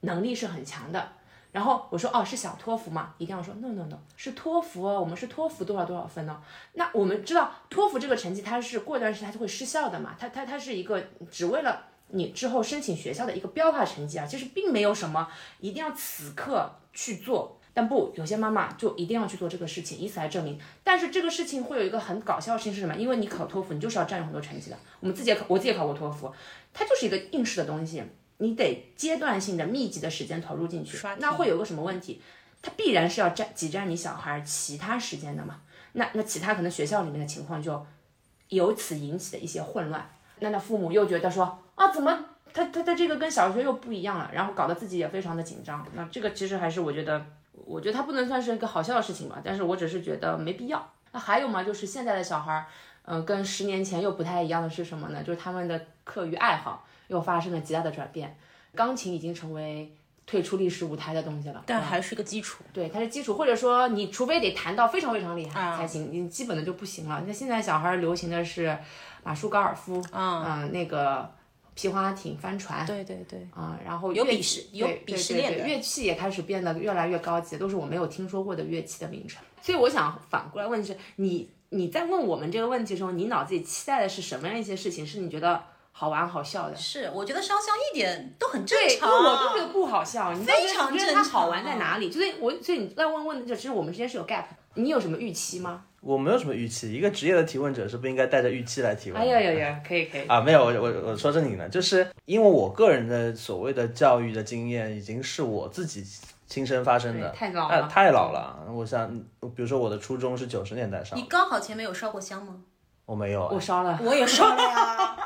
能力是很强的。然后我说哦，是小托福吗？一定要说 no no no，是托福哦，我们是托福多少多少分呢？那我们知道托福这个成绩它是过一段时间它就会失效的嘛，它它它是一个只为了你之后申请学校的一个标化成绩啊，其实并没有什么一定要此刻去做。但不，有些妈妈就一定要去做这个事情，以此来证明。但是这个事情会有一个很搞笑的事情是什么？因为你考托福，你就是要占用很多成绩的。我们自己也考，我自己也考过托福，它就是一个应试的东西，你得阶段性的、密集的时间投入进去。那会有个什么问题？它必然是要占挤占你小孩其他时间的嘛？那那其他可能学校里面的情况就由此引起的一些混乱。那那父母又觉得说啊，怎么他他他这个跟小学又不一样了，然后搞得自己也非常的紧张。那这个其实还是我觉得。我觉得它不能算是一个好笑的事情吧，但是我只是觉得没必要。那还有嘛，就是现在的小孩儿，嗯，跟十年前又不太一样的是什么呢？就是他们的课余爱好又发生了极大的转变。钢琴已经成为退出历史舞台的东西了，但还是个基础。对，它是基础，或者说你除非得弹到非常非常厉害才行，你基本的就不行了。那现在小孩流行的是马术、高尔夫，嗯，那个。皮划艇、帆船，对对对，啊，然后有鄙视，有鄙视链的乐器也开始变得越来越高级，都是我没有听说过的乐器的名称。所以我想反过来问的是，你你在问我们这个问题的时候，你脑子里期待的是什么样一些事情？是你觉得好玩好笑的？是，我觉得烧香一点都很正常，我都觉得不好笑，你非常正常。它好玩在哪里？就是我，所以你在问问的，就其实我们之间是有 gap。你有什么预期吗？我没有什么预期，一个职业的提问者是不应该带着预期来提问。哎呀呀呀，可以可以啊，没有我我我说正经的，就是因为我个人的所谓的教育的经验，已经是我自己亲身发生的，太老了，太老了。我想，比如说我的初中是九十年代上，你高考前没有烧过香吗？我没有，我烧了，我也烧了呀。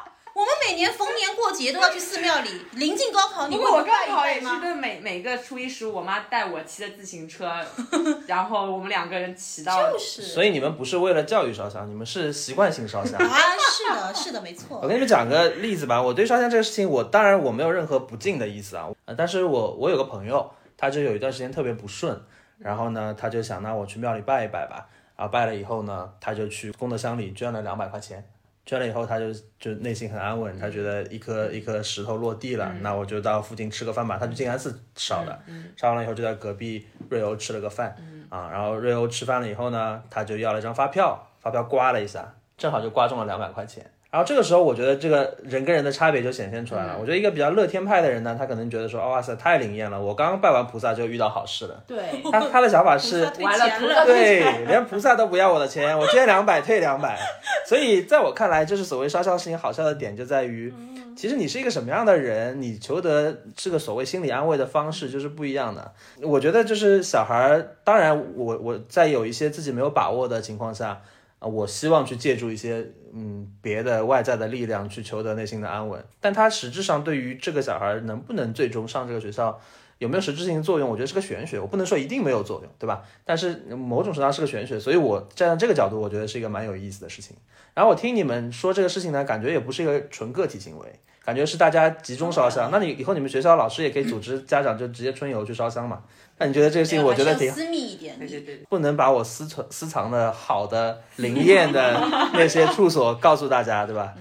每年逢年过节都要去寺庙里，临近高考，你会我高考也是跟每每个初一十五，我妈带我骑的自行车，然后我们两个人骑到。就是。所以你们不是为了教育烧香，你们是习惯性烧香。啊，是的，是的，没错。我跟你们讲个例子吧，我对烧香这个事情，我当然我没有任何不敬的意思啊，呃，但是我我有个朋友，他就有一段时间特别不顺，然后呢，他就想那我去庙里拜一拜吧，然后拜了以后呢，他就去功德箱里捐了两百块钱。捐了以后，他就就内心很安稳，他觉得一颗一颗石头落地了，那我就到附近吃个饭吧。他去静安寺烧的，烧完了以后就在隔壁瑞欧吃了个饭，啊，然后瑞欧吃饭了以后呢，他就要了一张发票，发票刮了一下，正好就刮中了两百块钱。然后这个时候，我觉得这个人跟人的差别就显现出来了。我觉得一个比较乐天派的人呢，他可能觉得说，哦哇塞，太灵验了，我刚刚拜完菩萨就遇到好事了。对，他他的想法是，完了，菩萨对，连菩萨都不要我的钱，我捐两百退两百。所以在我看来，就是所谓烧香事情好笑的点就在于，其实你是一个什么样的人，你求得这个所谓心理安慰的方式就是不一样的。我觉得就是小孩儿，当然我我在有一些自己没有把握的情况下。啊，我希望去借助一些嗯别的外在的力量去求得内心的安稳，但它实质上对于这个小孩能不能最终上这个学校有没有实质性作用，我觉得是个玄学，我不能说一定没有作用，对吧？但是某种程度上是个玄学，所以我站在这个角度，我觉得是一个蛮有意思的事情。然后我听你们说这个事情呢，感觉也不是一个纯个体行为，感觉是大家集中烧香。那你以后你们学校老师也可以组织家长就直接春游去烧香嘛？那你觉得这个事情，我觉得挺私密一点，对对对，不能把我私存私藏的好的灵验的 那些处所告诉大家，对吧？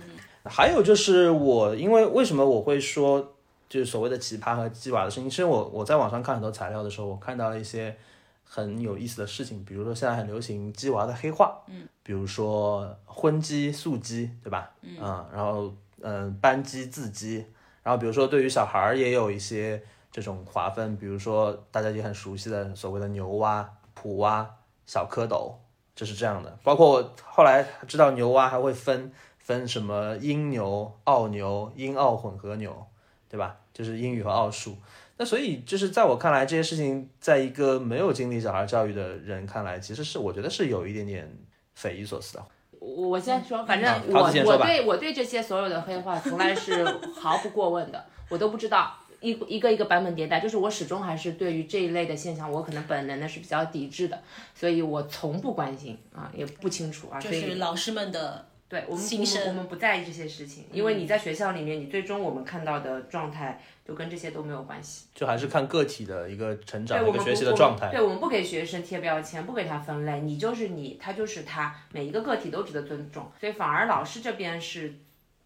还有就是我，因为为什么我会说就是所谓的奇葩和鸡娃的事情？其实我我在网上看很多材料的时候，我看到了一些很有意思的事情，比如说现在很流行鸡娃的黑化，嗯，比如说荤鸡、素鸡，对吧？嗯，然后嗯班鸡、字鸡，然后比如说对于小孩儿也有一些。这种划分，比如说大家也很熟悉的所谓的牛蛙、普蛙、小蝌蚪，就是这样的。包括后来知道牛蛙还会分分什么英牛、澳牛、英澳混合牛，对吧？就是英语和奥数。那所以就是在我看来，这些事情在一个没有经历小孩教育的人看来，其实是我觉得是有一点点匪夷所思的。我我先说，反正我我对我对这些所有的黑话从来是毫不过问的，我都不知道。一一个一个版本迭代，就是我始终还是对于这一类的现象，我可能本能的是比较抵制的，所以我从不关心啊，也不清楚啊。就是老师们的对我们我们我们不在意这些事情，因为你在学校里面，你最终我们看到的状态就跟这些都没有关系，就还是看个体的一个成长、一个学习的状态。对我们不给学生贴标签，不给他分类，你就是你，他就是他，每一个个体都值得尊重，所以反而老师这边是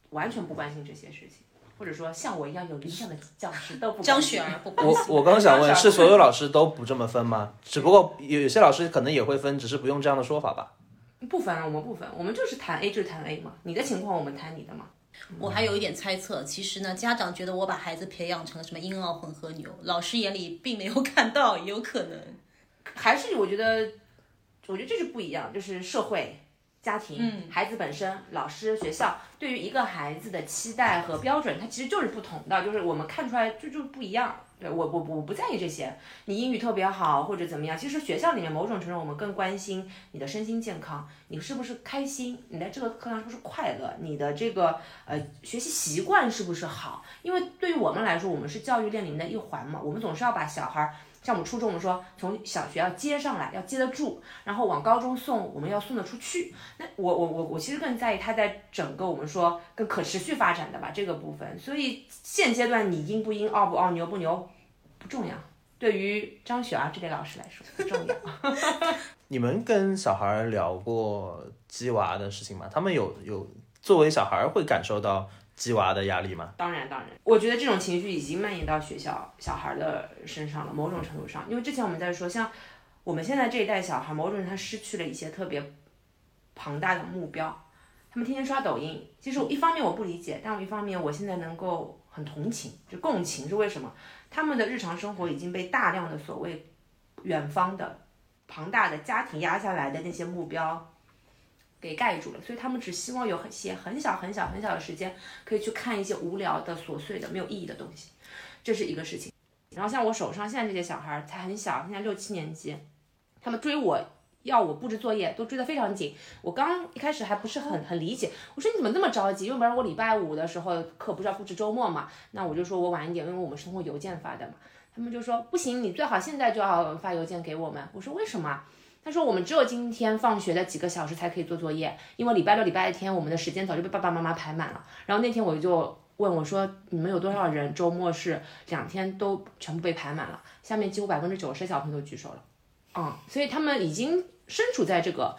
完全不关心这些事情。或者说像我一样有理想的教师 都不张雪儿不我我刚想问，是所有老师都不这么分吗？只不过有有些老师可能也会分，只是不用这样的说法吧。不分，我们不分，我们就是谈 A 就是谈 A 嘛。你的情况我们谈你的嘛。我还有一点猜测，其实呢，家长觉得我把孩子培养成了什么英澳混合牛，老师眼里并没有 看到，也有可能。还是我觉得，我觉得这是不一样，就是社会。家庭、孩子本身、老师、学校对于一个孩子的期待和标准，它其实就是不同的，就是我们看出来就就不一样。对我我我不在意这些，你英语特别好或者怎么样，其实学校里面某种程度我们更关心你的身心健康，你是不是开心，你在这个课堂是不是快乐，你的这个呃学习习惯是不是好？因为对于我们来说，我们是教育链里面的一环嘛，我们总是要把小孩。像我们初中，我们说从小学要接上来，要接得住，然后往高中送，我们要送得出去。那我我我我其实更在意他在整个我们说更可持续发展的吧这个部分。所以现阶段你英不英，傲不傲，牛不牛，不重要。对于张雪儿这类老师来说不重要。你们跟小孩聊过鸡娃的事情吗？他们有有作为小孩会感受到。鸡娃的压力吗？当然，当然，我觉得这种情绪已经蔓延到学校小孩的身上了。某种程度上，因为之前我们在说，像我们现在这一代小孩，某种程度他失去了一些特别庞大的目标。他们天天刷抖音，其实我一方面我不理解，但我一方面我现在能够很同情，就共情是为什么？他们的日常生活已经被大量的所谓远方的庞大的家庭压下来的那些目标。给盖住了，所以他们只希望有很些很小很小很小的时间，可以去看一些无聊的琐碎的没有意义的东西，这是一个事情。然后像我手上现在这些小孩才很小，现在六七年级，他们追我要我布置作业都追得非常紧。我刚一开始还不是很很理解，我说你怎么那么着急？因为不然我礼拜五的时候课不是要布置周末嘛，那我就说我晚一点，因为我们是通过邮件发的嘛。他们就说不行，你最好现在就要发邮件给我们。我说为什么？他说：“我们只有今天放学的几个小时才可以做作业，因为礼拜六、礼拜天我们的时间早就被爸爸妈妈排满了。然后那天我就问我说：‘你们有多少人周末是两天都全部被排满了？’下面几乎百分之九十的小朋友都举手了。嗯，所以他们已经身处在这个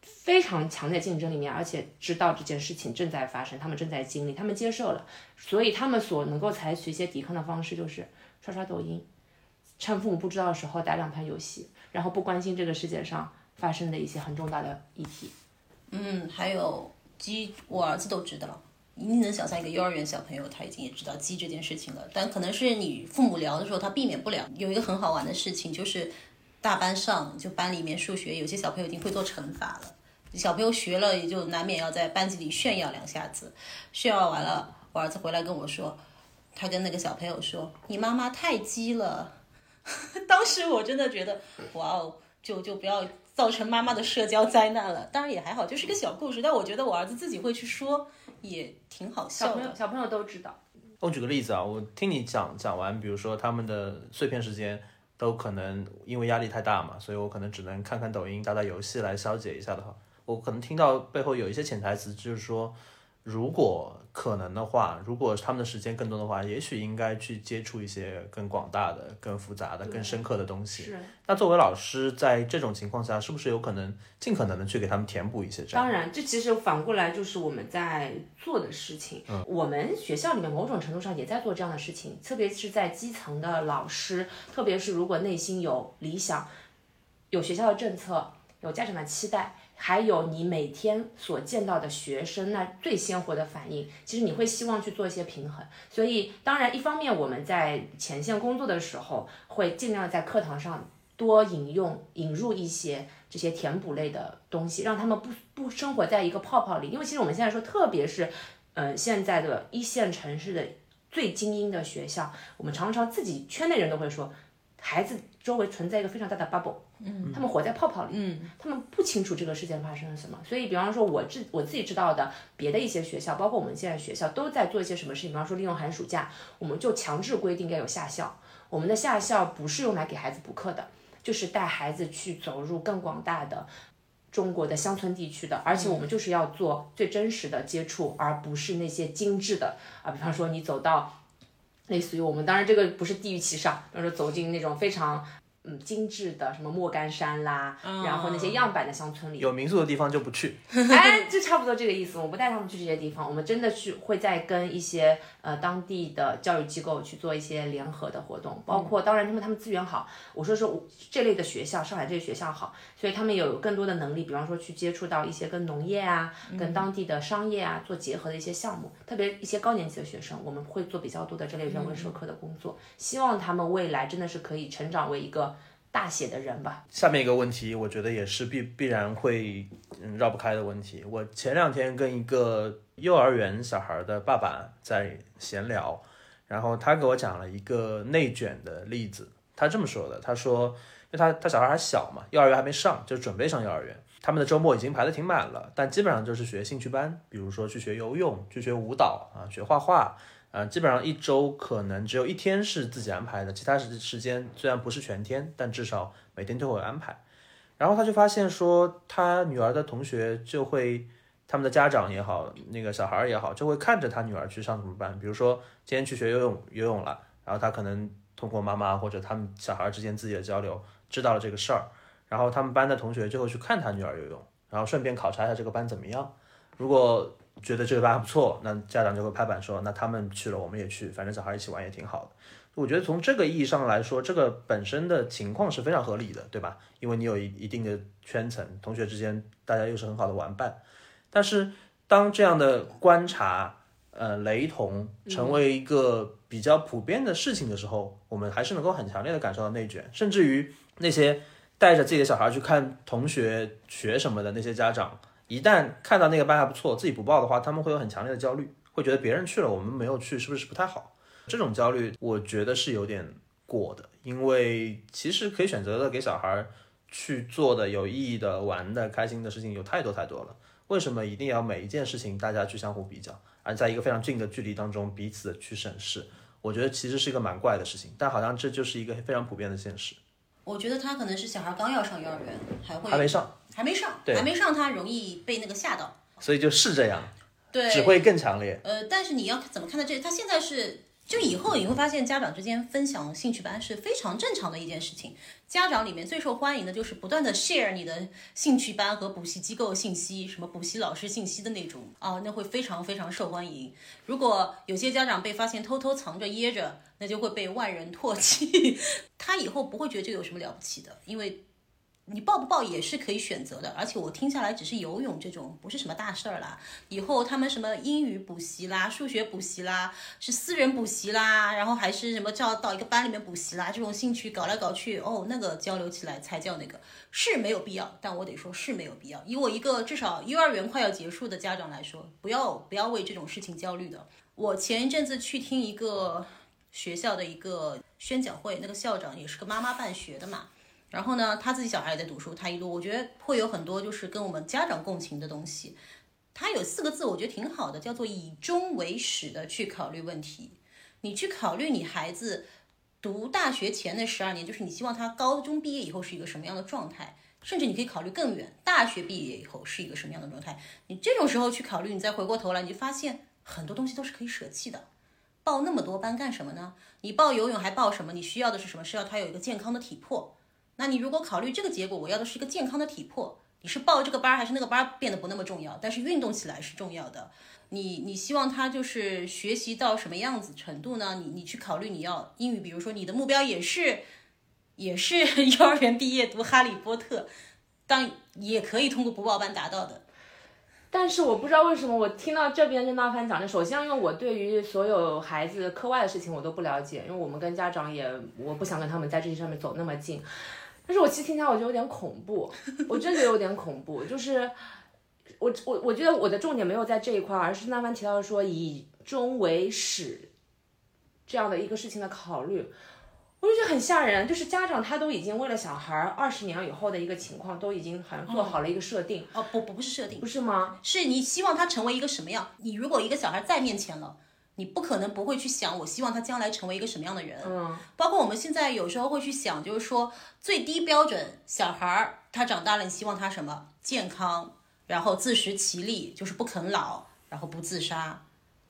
非常强的竞争里面，而且知道这件事情正在发生，他们正在经历，他们接受了，所以他们所能够采取一些抵抗的方式就是刷刷抖音，趁父母不知道的时候打两盘游戏，然后不关心这个世界上发生的一些很重大的议题。嗯，还有鸡，我儿子都知道。你能想象一个幼儿园小朋友他已经也知道鸡这件事情了，但可能是你父母聊的时候他避免不了。有一个很好玩的事情就是，大班上就班里面数学有些小朋友已经会做乘法了，小朋友学了也就难免要在班级里炫耀两下子，炫耀完了，我儿子回来跟我说，他跟那个小朋友说，你妈妈太鸡了。当时我真的觉得，哇哦，就就不要造成妈妈的社交灾难了。当然也还好，就是个小故事。但我觉得我儿子自己会去说，也挺好笑小朋友笑的。小朋友都知道，我举个例子啊，我听你讲讲完，比如说他们的碎片时间都可能因为压力太大嘛，所以我可能只能看看抖音、打打游戏来消解一下的话，我可能听到背后有一些潜台词，就是说，如果可能的话，如果他们的时间更多的话，也许应该去接触一些更广大的、更复杂的、更深刻的东西。是那作为老师，在这种情况下，是不是有可能尽可能的去给他们填补一些这样？当然，这其实反过来就是我们在做的事情。嗯我们学校里面某种程度上也在做这样的事情，特别是在基层的老师，特别是如果内心有理想、有学校的政策、有家长的期待，还有你每天所见到的学生那最鲜活的反应，其实你会希望去做一些平衡。所以，当然，一方面我们在前线工作的时候，会尽量在课堂上多引用、引入一些这些填补类的东西，让他们不不生活在一个泡泡里。因为其实我们现在说，特别是，呃，现在的一线城市的最精英的学校，我们常常自己圈内人都会说，孩子周围存在一个非常大的 bubble，嗯，他们活在泡泡里，嗯，他们不清楚这个事件发生了什么。所以，比方说我自我自己知道的别的一些学校，包括我们现在学校都在做一些什么事情，比方说利用寒暑假，我们就强制规定该有下校。我们的下校不是用来给孩子补课的，就是带孩子去走入更广大的中国的乡村地区的，而且我们就是要做最真实的接触，而不是那些精致的啊。比方说你走到，类似于我们当然这个不是地域歧视啊，就是走进那种非常嗯精致的什么莫干山啦，然后那些样板的乡村里，有民宿的地方就不去。哎，就差不多这个意思。我不带他们去这些地方，我们真的去会在跟一些呃当地的教育机构去做一些联合的活动，包括当然他们他们资源好，我说是我这类的学校，上海这些学校好，所以他们有更多的能力，比方说去接触到一些跟农业啊、跟当地的商业啊做结合的一些项目，特别一些高年级的学生，我们会做比较多的这类人文社科的工作，希望他们未来真的是可以成长为一个大写的人吧。下面一个问题，我觉得也是必必然会嗯绕不开的问题。我前两天跟一个幼儿园小孩的爸爸在闲聊，然后他给我讲了一个内卷的例子。他这么说的，他说，因为他他小孩还小嘛，幼儿园还没上，就准备上幼儿园。他们的周末已经排得挺满了，但基本上就是学兴趣班，比如说去学游泳、去学舞蹈啊、学画画，啊，基本上一周可能只有一天是自己安排的，其他时时间虽然不是全天，但至少每天都会有安排。然后他就发现说，他女儿的同学就会，他们的家长也好，那个小孩儿也好，就会看着他女儿去上什么班，比如说今天去学游泳，游泳了，然后他可能通过妈妈或者他们小孩之间自己的交流，知道了这个事儿，然后他们班的同学就会去看他女儿游泳，然后顺便考察一下这个班怎么样。如果觉得这个班不错，那家长就会拍板说，那他们去了，我们也去，反正小孩一起玩也挺好的。我觉得从这个意义上来说，这个本身的情况是非常合理的，对吧？因为你有一一定的圈层，同学之间大家又是很好的玩伴。但是当这样的观察，呃，雷同成为一个比较普遍的事情的时候，我们还是能够很强烈的感受到内卷，甚至于那些带着自己的小孩去看同学学什么的那些家长，一旦看到那个班还不错，自己不报的话，他们会有很强烈的焦虑，会觉得别人去了，我们没有去，是不是不太好？这种焦虑，我觉得是有点过的，因为其实可以选择的给小孩去做的有意义的、玩的、开心的事情有太多太多了。为什么一定要每一件事情大家去相互比较，而在一个非常近的距离当中彼此去审视？我觉得其实是一个蛮怪的事情，但好像这就是一个非常普遍的现实。我觉得他可能是小孩刚要上幼儿园，还会还没上，还没上，对还没上，他容易被那个吓到。所以就是这样，对，只会更强烈。呃，但是你要怎么看待这？他现在是就以后你会发现，家长之间分享兴趣班是非常正常的一件事情。家长里面最受欢迎的就是不断的 share 你的兴趣班和补习机构信息，什么补习老师信息的那种啊，那会非常非常受欢迎。如果有些家长被发现偷偷藏着掖着，那就会被万人唾弃。他以后不会觉得这有什么了不起的，因为。你报不报也是可以选择的，而且我听下来只是游泳这种不是什么大事儿啦。以后他们什么英语补习啦、数学补习啦、是私人补习啦，然后还是什么叫到一个班里面补习啦，这种兴趣搞来搞去，哦，那个交流起来才叫那个是没有必要。但我得说是没有必要。以我一个至少幼儿园快要结束的家长来说，不要不要为这种事情焦虑的。我前一阵子去听一个学校的一个宣讲会，那个校长也是个妈妈办学的嘛。然后呢，他自己小孩也在读书，他一路我觉得会有很多就是跟我们家长共情的东西。他有四个字，我觉得挺好的，叫做以终为始的去考虑问题。你去考虑你孩子读大学前的十二年，就是你希望他高中毕业以后是一个什么样的状态，甚至你可以考虑更远，大学毕业以后是一个什么样的状态。你这种时候去考虑，你再回过头来，你就发现很多东西都是可以舍弃的。报那么多班干什么呢？你报游泳还报什么？你需要的是什么？是要他有一个健康的体魄。那你如果考虑这个结果，我要的是一个健康的体魄，你是报这个班还是那个班变得不那么重要，但是运动起来是重要的。你你希望他就是学习到什么样子程度呢？你你去考虑你要英语，比如说你的目标也是也是 幼儿园毕业读哈利波特，当也可以通过不报班达到的。但是我不知道为什么我听到这边任大帆讲的，首先因为我对于所有孩子课外的事情我都不了解，因为我们跟家长也我不想跟他们在这些上面走那么近。但是我其实听起来我觉得有点恐怖，我真觉得有点恐怖。就是我我我觉得我的重点没有在这一块，而是慢慢提到说以终为始这样的一个事情的考虑，我就觉得很吓人。就是家长他都已经为了小孩二十年以后的一个情况，都已经好像做好了一个设定。哦不不不是设定，不是吗？是你希望他成为一个什么样？你如果一个小孩在面前了。你不可能不会去想，我希望他将来成为一个什么样的人。嗯，包括我们现在有时候会去想，就是说最低标准，小孩儿他长大了，你希望他什么？健康，然后自食其力，就是不啃老，然后不自杀。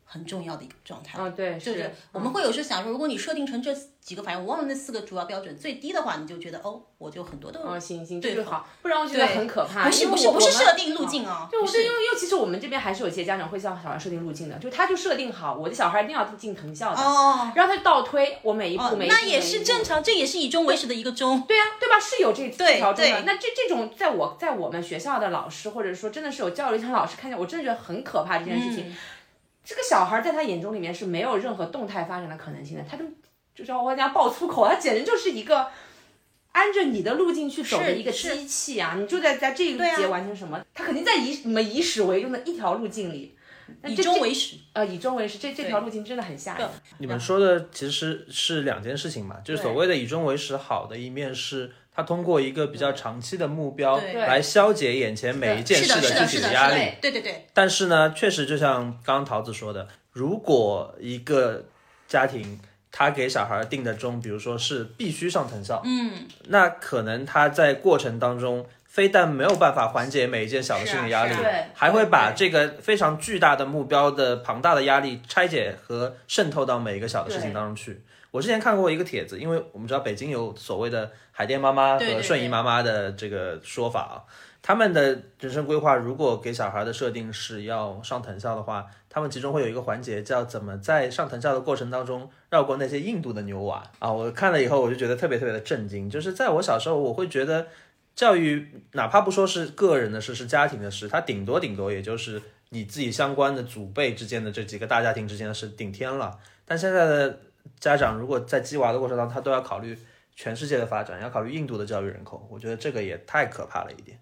很重要的一个状态，嗯，对，是。我们会有时候想说，如果你设定成这几个，反应我忘了那四个主要标准，最低的话，你就觉得哦，我就很多的哦，行行，对好，不然我觉得很可怕。不是不是不是设定路径哦，就因为因为其实我们这边还是有些家长会向小孩设定路径的，就他就设定好，我的小孩一定要进藤校的，哦，然后他就倒推我每一步每一步，那也是正常，这也是以终为始的一个终，对啊，对吧？是有这条中的。那这这种在我在我们学校的老师，或者说真的是有教育层老师看见，我真的觉得很可怕这件事情。这个小孩在他眼中里面是没有任何动态发展的可能性的，他就就叫我家爆粗口，他简直就是一个按着你的路径去走的一个机器啊！你就在在这一节完成什么？他肯定在以你们以史为用的一条路径里，以终为始。呃，以终为始，这这条路径真的很吓人。你们说的其实是两件事情嘛，就是所谓的以终为始，好的一面是。他通过一个比较长期的目标来消解眼前每一件事的具体的压力。对对对。但是呢，确实就像刚刚桃子说的，如果一个家庭他给小孩定的钟，比如说是必须上藤校，嗯，那可能他在过程当中非但没有办法缓解每一件小的心理压力，还会把这个非常巨大的目标的庞大的压力拆解和渗透到每一个小的事情当中去。我之前看过一个帖子，因为我们知道北京有所谓的海淀妈妈和顺义妈妈的这个说法啊，他们的人生规划如果给小孩的设定是要上藤校的话，他们其中会有一个环节叫怎么在上藤校的过程当中绕过那些印度的牛娃啊。我看了以后我就觉得特别特别的震惊，就是在我小时候我会觉得教育哪怕不说是个人的事，是家庭的事，它顶多顶多也就是你自己相关的祖辈之间的这几个大家庭之间的事顶天了，但现在的。家长如果在鸡娃的过程当中，他都要考虑全世界的发展，要考虑印度的教育人口，我觉得这个也太可怕了一点，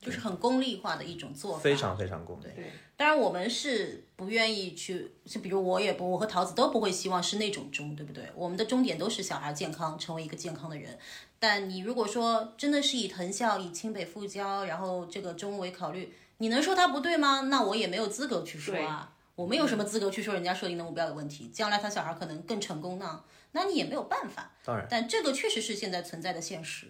就是很功利化的一种做法，非常非常功利。对，当然我们是不愿意去，就比如我也不，我和桃子都不会希望是那种终，对不对？我们的终点都是小孩健康，成为一个健康的人。但你如果说真的是以藤校、以清北复交，然后这个中为考虑，你能说他不对吗？那我也没有资格去说啊。我们有什么资格去说人家设定的目标有问题？将来他小孩可能更成功呢？那你也没有办法。当然，但这个确实是现在存在的现实。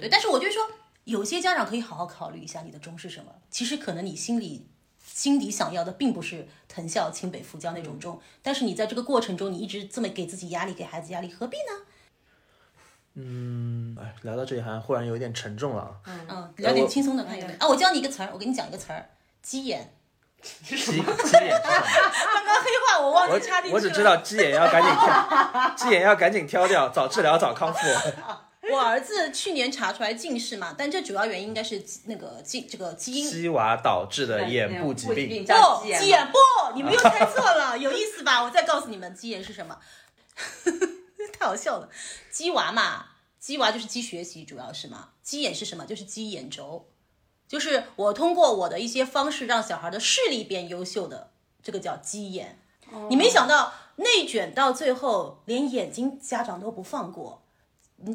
对，但是我就说，有些家长可以好好考虑一下你的中是什么。其实可能你心里心底想要的并不是藤校、清北、复交那种嗯中，但是你在这个过程中，你一直这么给自己压力，给孩子压力，何必呢？嗯哎，聊到这里好像忽然有一点沉重了啊。嗯，聊点轻松的看有没有？啊，我教你一个词儿，我给你讲一个词儿，鸡眼。鸡鸡眼是什么？刚刚黑话我忘记插进去了。我只知道鸡眼要赶紧挑，鸡眼要赶紧挑掉，早治疗早康复。我儿子去年查出来近视嘛，但这主要原因应该是那个基这个基因。鸡娃导致的眼部疾病，不，眼不，你们又猜错了，有意思吧？我再告诉你们，鸡眼是什么？太好笑了，鸡娃嘛，鸡娃就是鸡学习，主要是嘛。鸡眼是什么？就是鸡眼轴，就是我通过我的一些方式让小孩的视力变优秀的，这个叫鸡眼。你没想到内卷到最后，连眼睛家长都不放过。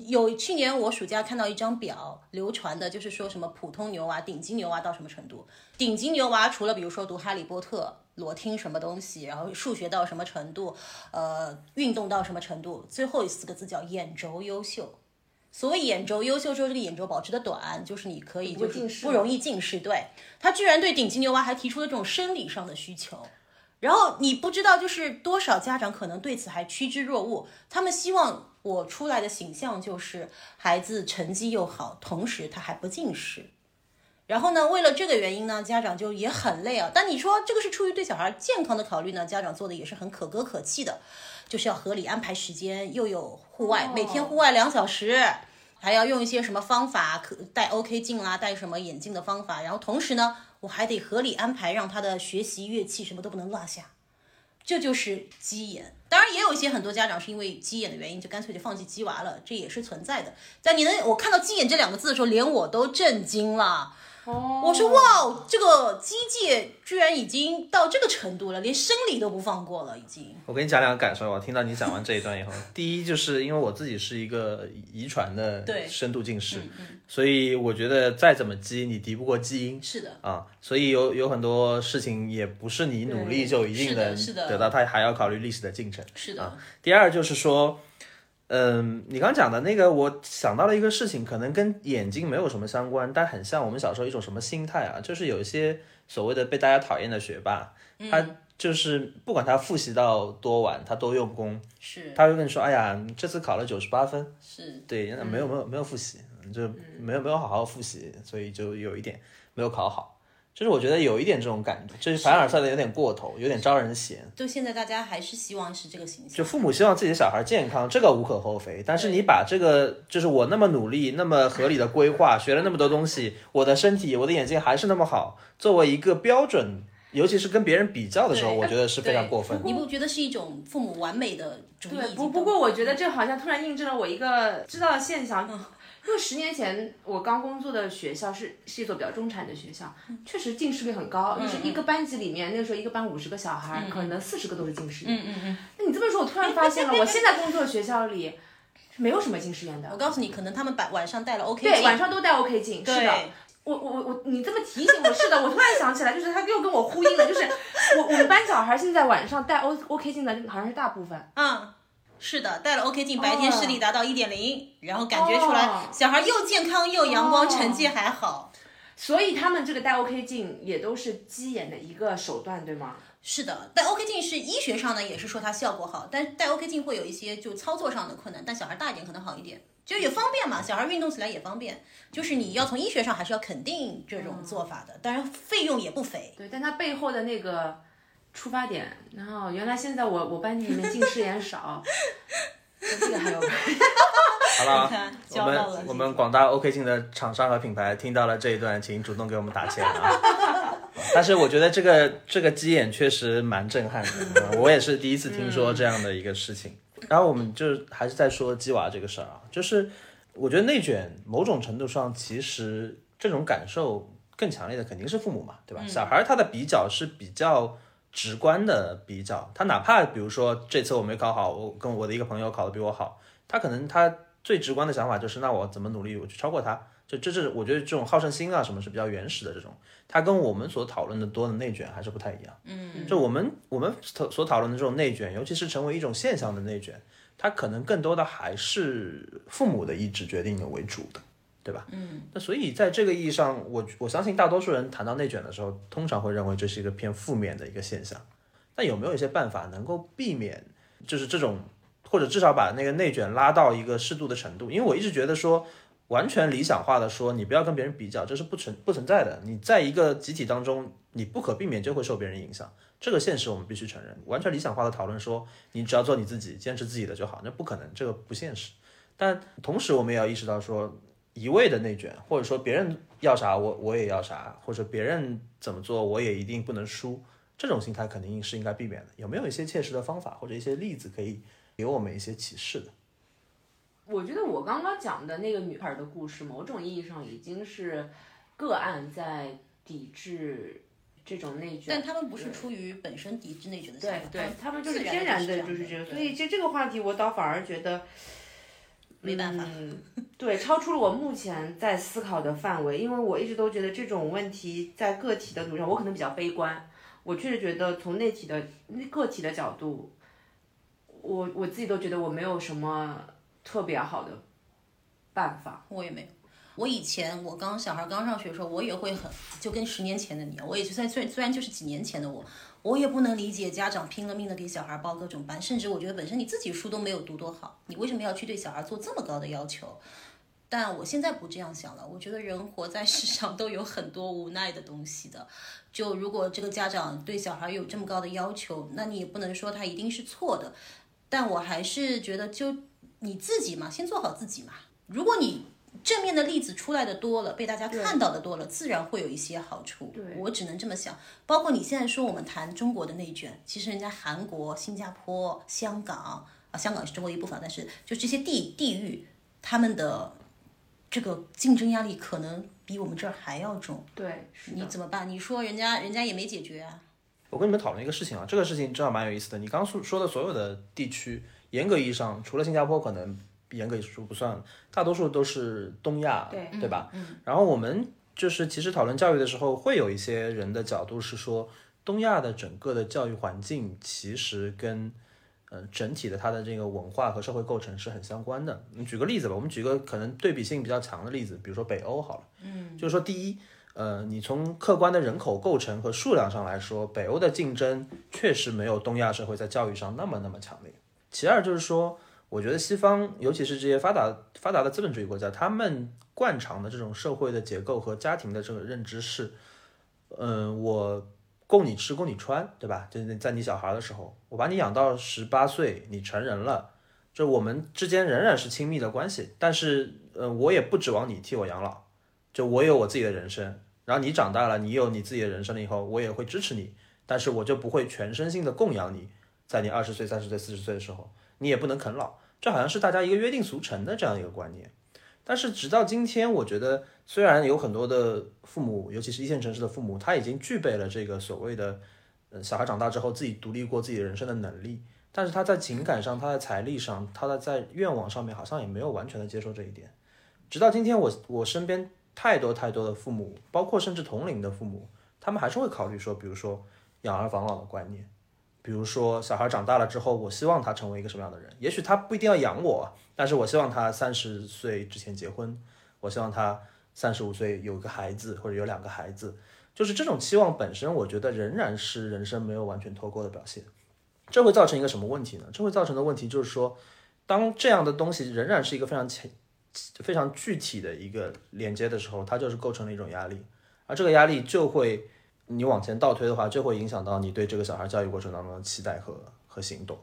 有去年我暑假看到一张表，流传的就是说什么普通牛娃、顶级牛娃到什么程度？顶级牛娃除了比如说读《哈利波特》、裸听什么东西，然后数学到什么程度，呃，运动到什么程度，最后四个字叫眼轴优秀。所谓眼轴优秀，之后这个眼轴保持的短，就是你可以就是不容易近视。对他居然对顶级牛娃还提出了这种生理上的需求。然后你不知道，就是多少家长可能对此还趋之若鹜。他们希望我出来的形象就是孩子成绩又好，同时他还不近视。然后呢，为了这个原因呢，家长就也很累啊。但你说这个是出于对小孩健康的考虑呢，家长做的也是很可歌可泣的，就是要合理安排时间，又有户外，每天户外两小时，还要用一些什么方法，可戴 OK 镜啦，戴什么眼镜的方法，然后同时呢，我还得合理安排，让他的学习乐器什么都不能落下。这就是鸡眼。当然，也有一些很多家长是因为鸡眼的原因，就干脆就放弃鸡娃了，这也是存在的。但你能，我看到鸡眼这两个字的时候，连我都震惊了。哦我说哇，这个机械居然已经到这个程度了，连生理都不放过了，已经。我跟你讲两个感受。我听到你讲完这一段以后，第一就是因为我自己是一个遗传的对深度近视，嗯所以我觉得再怎么激，你敌不过基因。是的，啊，所以有有很多事情也不是你努力就一定能是的得到，它还要考虑历史的进程。是的，啊第二就是说，嗯，你刚讲的那个，我想到了一个事情，可能跟眼睛没有什么相关，但很像我们小时候一种什么心态啊，就是有一些所谓的被大家讨厌的学霸，他就是不管他复习到多晚，他都用功，是。他会跟你说，哎呀，你这次考了九十八分，是，对，没有没有没有复习，就没有没有好好复习，所以就有一点没有考好。就是我觉得有一点这种感觉，就是凡尔赛的有点过头，有点招人嫌。就现在大家还是希望是这个形象。就父母希望自己的小孩健康，这个无可厚非。但是你把这个，就是我那么努力、那么合理的规划，学了那么多东西，我的身体、我的眼睛还是那么好，作为一个标准，尤其是跟别人比较的时候，我觉得是非常过分的。你不觉得是一种父母完美的主义对，不不过我觉得这好像突然印证了我一个知道的现象，因为十年前我刚工作的学校是是一所比较中产的学校，确实近视率很高，就是一个班级里面那个时候一个班五十个小孩，可能四十个都是近视眼。嗯嗯嗯，那你这么说，我突然发现了，我现在工作的学校里是没有什么近视眼的我。告诉你，可能他们晚晚上戴了 OK 对，镜晚上都戴 OK 镜，是的。对我我我，你这么提醒我，是的，我突然想起来，就是他又跟我呼应了，就是我我们班小孩现在晚上戴 O OK 镜的好像是大部分，嗯，是的，戴了 OK 镜，白天视力达到一点零，然后感觉出来哦小孩又健康又阳光，哦成绩还好。所以他们这个戴 OK 镜也都是鸡眼的一个手段，对吗？是的，戴 OK 镜是医学上呢也是说它效果好，但是戴 OK 镜会有一些就操作上的困难，但小孩大一点可能好一点，就也方便嘛，小孩运动起来也方便。就是你要从医学上还是要肯定这种做法的，当然费用也不菲。对，但它背后的那个出发点，然后原来现在我我班级里面近视眼少，跟这个还有关系。好了我们我们广大 OK 镜的厂商和品牌听到了这一段，请主动给我们打钱啊！但是我觉得这个这个鸡眼确实蛮震撼的，嗯我也是第一次听说这样的一个事情。然后我们就还是在说鸡娃这个事儿啊，就是我觉得内卷某种程度上其实这种感受更强烈的肯定是父母嘛，对吧？小孩他的比较是比较直观的比较，他哪怕比如说这次我没考好，我跟我的一个朋友考的比我好，他可能他最直观的想法就是，那我怎么努力我去超过他？就这是我觉得这种好胜心啊什么是比较原始的这种，它跟我们所讨论的多的内卷还是不太一样。嗯，就我们我们所所讨论的这种内卷，尤其是成为一种现象的内卷，它可能更多的还是父母的意志决定的为主的。对吧？嗯，那所以在这个意义上，我我相信大多数人谈到内卷的时候，通常会认为这是一个偏负面的一个现象。那有没有一些办法能够避免，就是这种，或者至少把那个内卷拉到一个适度的程度？因为我一直觉得说，完全理想化的说，你不要跟别人比较，这是不存不存在的。你在一个集体当中，你不可避免就会受别人影响，这个现实我们必须承认。完全理想化的讨论说，你只要做你自己，坚持自己的就好，那不可能，这个不现实。但同时，我们也要意识到说，一味的内卷，或者说别人要啥我我也要啥，或者别人怎么做我也一定不能输。这种心态肯定是应该避免的。有没有一些切实的方法或者一些例子可以给我们一些启示的？我觉得我刚刚讲的那个女孩的故事，某种意义上已经是个案在抵制这种内卷，但他们不是出于本身抵制内卷的想法，对对，他们就是天然的就是是这个，所以就这个话题，我倒反而觉得没办法。嗯，对，超出了我目前在思考的范围，因为我一直都觉得这种问题在个体的路上，我可能比较悲观。我确实觉得从内体的那个体的角度，我我自己都觉得我没有什么特别好的办法。我也没有。我以前我刚小孩刚上学的时候，我也会很就跟十年前的你，我也就算虽虽然就是几年前的我，我也不能理解家长拼了命的给小孩报各种班，甚至我觉得本身你自己书都没有读多好，你为什么要去对小孩做这么高的要求？但我现在不这样想了，我觉得人活在世上都有很多无奈的东西的。就如果这个家长对小孩有这么高的要求，那你也不能说他一定是错的。但我还是觉得，就你自己嘛，先做好自己嘛。如果你正面的例子出来的多了，被大家看到的多了，自然会有一些好处。对我只能这么想。包括你现在说我们谈中国的内卷，其实人家韩国、新加坡、香港啊，香港是中国一部分，但是就这些地地域，他们的这个竞争压力可能比我们这儿还要重。对，你。怎么办？你说人家人家也没解决啊。我跟你们讨论一个事情啊，这个事情正好蛮有意思的。你刚刚说说的所有的地区，严格意义上，除了新加坡可能严格意义上不算，大多数都是东亚，对对吧？然后我们就是其实讨论教育的时候，会有一些人的角度是说，东亚的整个的教育环境其实跟呃整体的它的这个文化和社会构成是很相关的。你举个例子吧，我们举个可能对比性比较强的例子，比如说北欧好了，嗯，就是说第一。呃，你从客观的人口构成和数量上来说，北欧的竞争确实没有东亚社会在教育上那么那么强烈。其二就是说，我觉得西方，尤其是这些发达发达的资本主义国家，他们惯常的这种社会的结构和家庭的这个认知是，嗯、我供你吃，供你穿，对吧？就是在你小孩的时候，我把你养到十八岁，你成人了，就我们之间仍然是亲密的关系，但是，嗯，我也不指望你替我养老，就我有我自己的人生。然后你长大了，你有你自己的人生了以后，我也会支持你，但是我就不会全身心的供养你，在你二十岁、三十岁、四十岁的时候，你也不能啃老，这好像是大家一个约定俗成的这样一个观念。但是直到今天，我觉得虽然有很多的父母，尤其是一线城市的父母，他已经具备了这个所谓的，呃，小孩长大之后自己独立过自己人生的能力，但是他在情感上、他在财力上、他的在愿望上面，好像也没有完全的接受这一点。直到今天我，我身边太多太多的父母，包括甚至同龄的父母，他们还是会考虑说，比如说养儿防老的观念，比如说小孩长大了之后，我希望他成为一个什么样的人？也许他不一定要养我，但是我希望他三十岁之前结婚，我希望他三十五岁有个孩子或者有两个孩子，就是这种期望本身，我觉得仍然是人生没有完全脱钩的表现。这会造成一个什么问题呢？这会造成的问题就是说，当这样的东西仍然是一个非常浅、非常具体的一个连接的时候，它就是构成了一种压力，而这个压力就会，你往前倒推的话，就会影响到你对这个小孩教育过程当中的期待和和行动。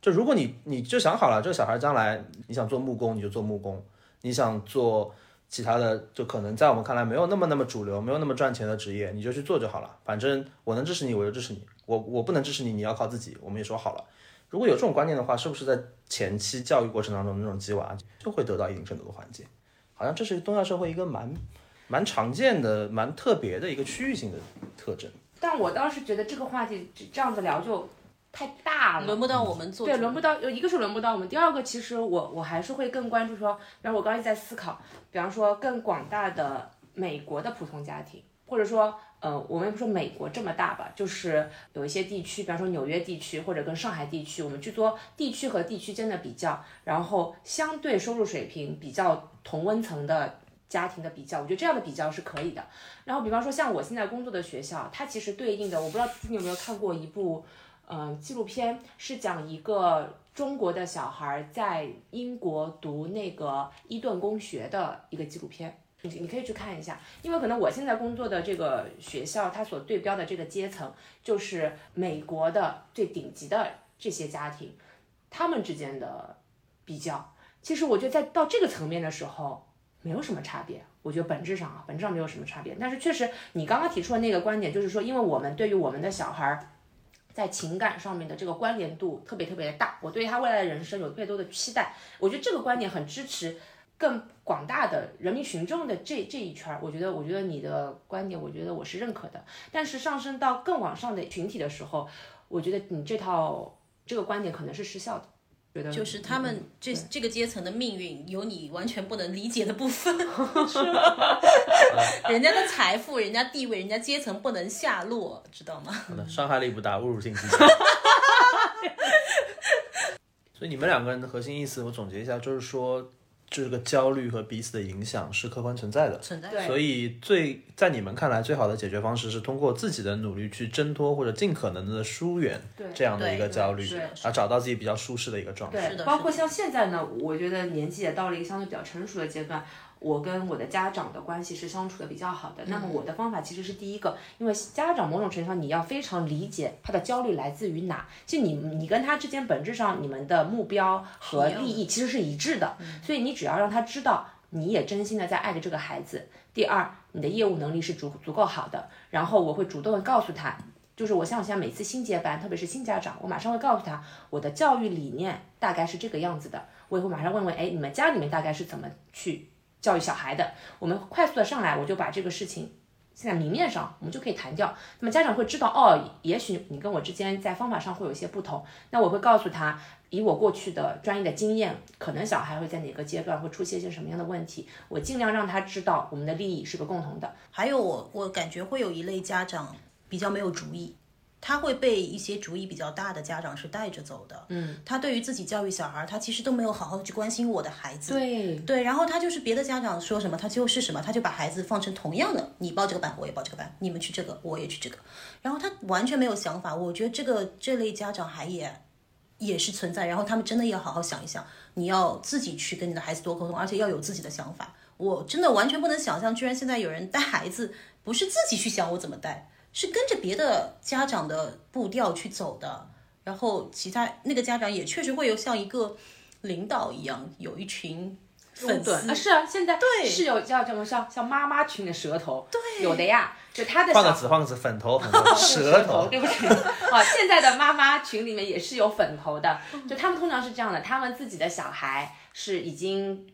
就如果你你就想好了，这个小孩将来你想做木工，你就做木工；你想做其他的，就可能在我们看来没有那么那么主流、没有那么赚钱的职业，你就去做就好了。反正我能支持你，我就支持你；我我不能支持你，你要靠自己。我们也说好了。如果有这种观念的话，是不是在前期教育过程当中，那种鸡娃就会得到一定程度的缓解？好像这是东亚社会一个蛮蛮常见的、蛮特别的一个区域性的特征。但我倒是觉得这个话题这样子聊就太大了，轮不到我们做，对，轮不到，有一个是轮不到我们，第二个其实我我还是会更关注说，比方我刚才在思考，比方说更广大的美国的普通家庭，或者说呃，我们也不说美国这么大吧，就是有一些地区，比方说纽约地区或者跟上海地区，我们去做地区和地区间的比较，然后相对收入水平比较同温层的家庭的比较，我觉得这样的比较是可以的。然后比方说像我现在工作的学校，它其实对应的，我不知道你有没有看过一部，呃，纪录片，是讲一个中国的小孩在英国读那个伊顿公学的一个纪录片。你你可以去看一下，因为可能我现在工作的这个学校，它所对标的这个阶层，就是美国的最顶级的这些家庭，他们之间的比较。其实我觉得在到这个层面的时候，没有什么差别。我觉得本质上啊，本质上没有什么差别。但是确实，你刚刚提出的那个观点，就是说，因为我们对于我们的小孩儿，在情感上面的这个关联度特别特别的大，我对他未来的人生有特别多的期待。我觉得这个观点很支持更广大的人民群众的这这一圈儿。我觉得，我觉得你的观点，我觉得我是认可的。但是上升到更往上的群体的时候，我觉得你这套这个观点可能是失效的。觉得就是他们嗯这这个阶层的命运有你完全不能理解的部分，是吧？人家的财富、人家地位、人家阶层不能下落，知道吗？好的，伤害力不大，侮辱性极强。所以你们两个人的核心意思，我总结一下，就是说，这个焦虑和彼此的影响是客观存在的。存在对所以最在你们看来最好的解决方式是通过自己的努力去挣脱或者尽可能的疏远这样的一个焦虑而找到自己比较舒适的一个状态。包括像现在呢，我觉得年纪也到了一个相对比较成熟的阶段，我跟我的家长的关系是相处的比较好的。那么我的方法其实是第一个，因为家长某种程度上你要非常理解他的焦虑来自于哪，就你你跟他之间本质上你们的目标和利益其实是一致的，所以你只要让他知道你也真心的在爱着这个孩子。第二，你的业务能力是足足够好的，然后我会主动的告诉他。就是我像我现在每次新接班，特别是新家长，我马上会告诉他我的教育理念大概是这个样子的，我也会马上问问，哎，你们家里面大概是怎么去教育小孩的？我们快速的上来，我就把这个事情现在明面上我们就可以谈掉。那么家长会知道，哦，也许你跟我之间在方法上会有一些不同，那我会告诉他，以我过去的专业的经验，可能小孩会在哪个阶段会出现一些什么样的问题，我尽量让他知道我们的利益是个共同的。还有我我感觉会有一类家长比较没有主意，他会被一些主意比较大的家长是带着走的。嗯，他对于自己教育小孩，他其实都没有好好去关心我的孩子。对对，然后他就是别的家长说什么，他就是什么，他就把孩子放成同样的，你报这个班，我也报这个班，你们去这个，我也去这个，然后他完全没有想法。我觉得这个这类家长还也也是存在，然后他们真的要好好想一想，你要自己去跟你的孩子多沟通，而且要有自己的想法。我真的完全不能想象，居然现在有人带孩子不是自己去想我怎么带，是跟着别的家长的步调去走的。然后其他那个家长也确实会有像一个领导一样，有一群粉丝啊，是啊，现在对是有叫什么像像妈妈群的舌头，对，有的呀，就他的小换个词，换个词，粉头，粉头，舌头。对不起啊，现在的妈妈群里面也是有粉头的，就他们通常是这样的，他们自己的小孩是已经。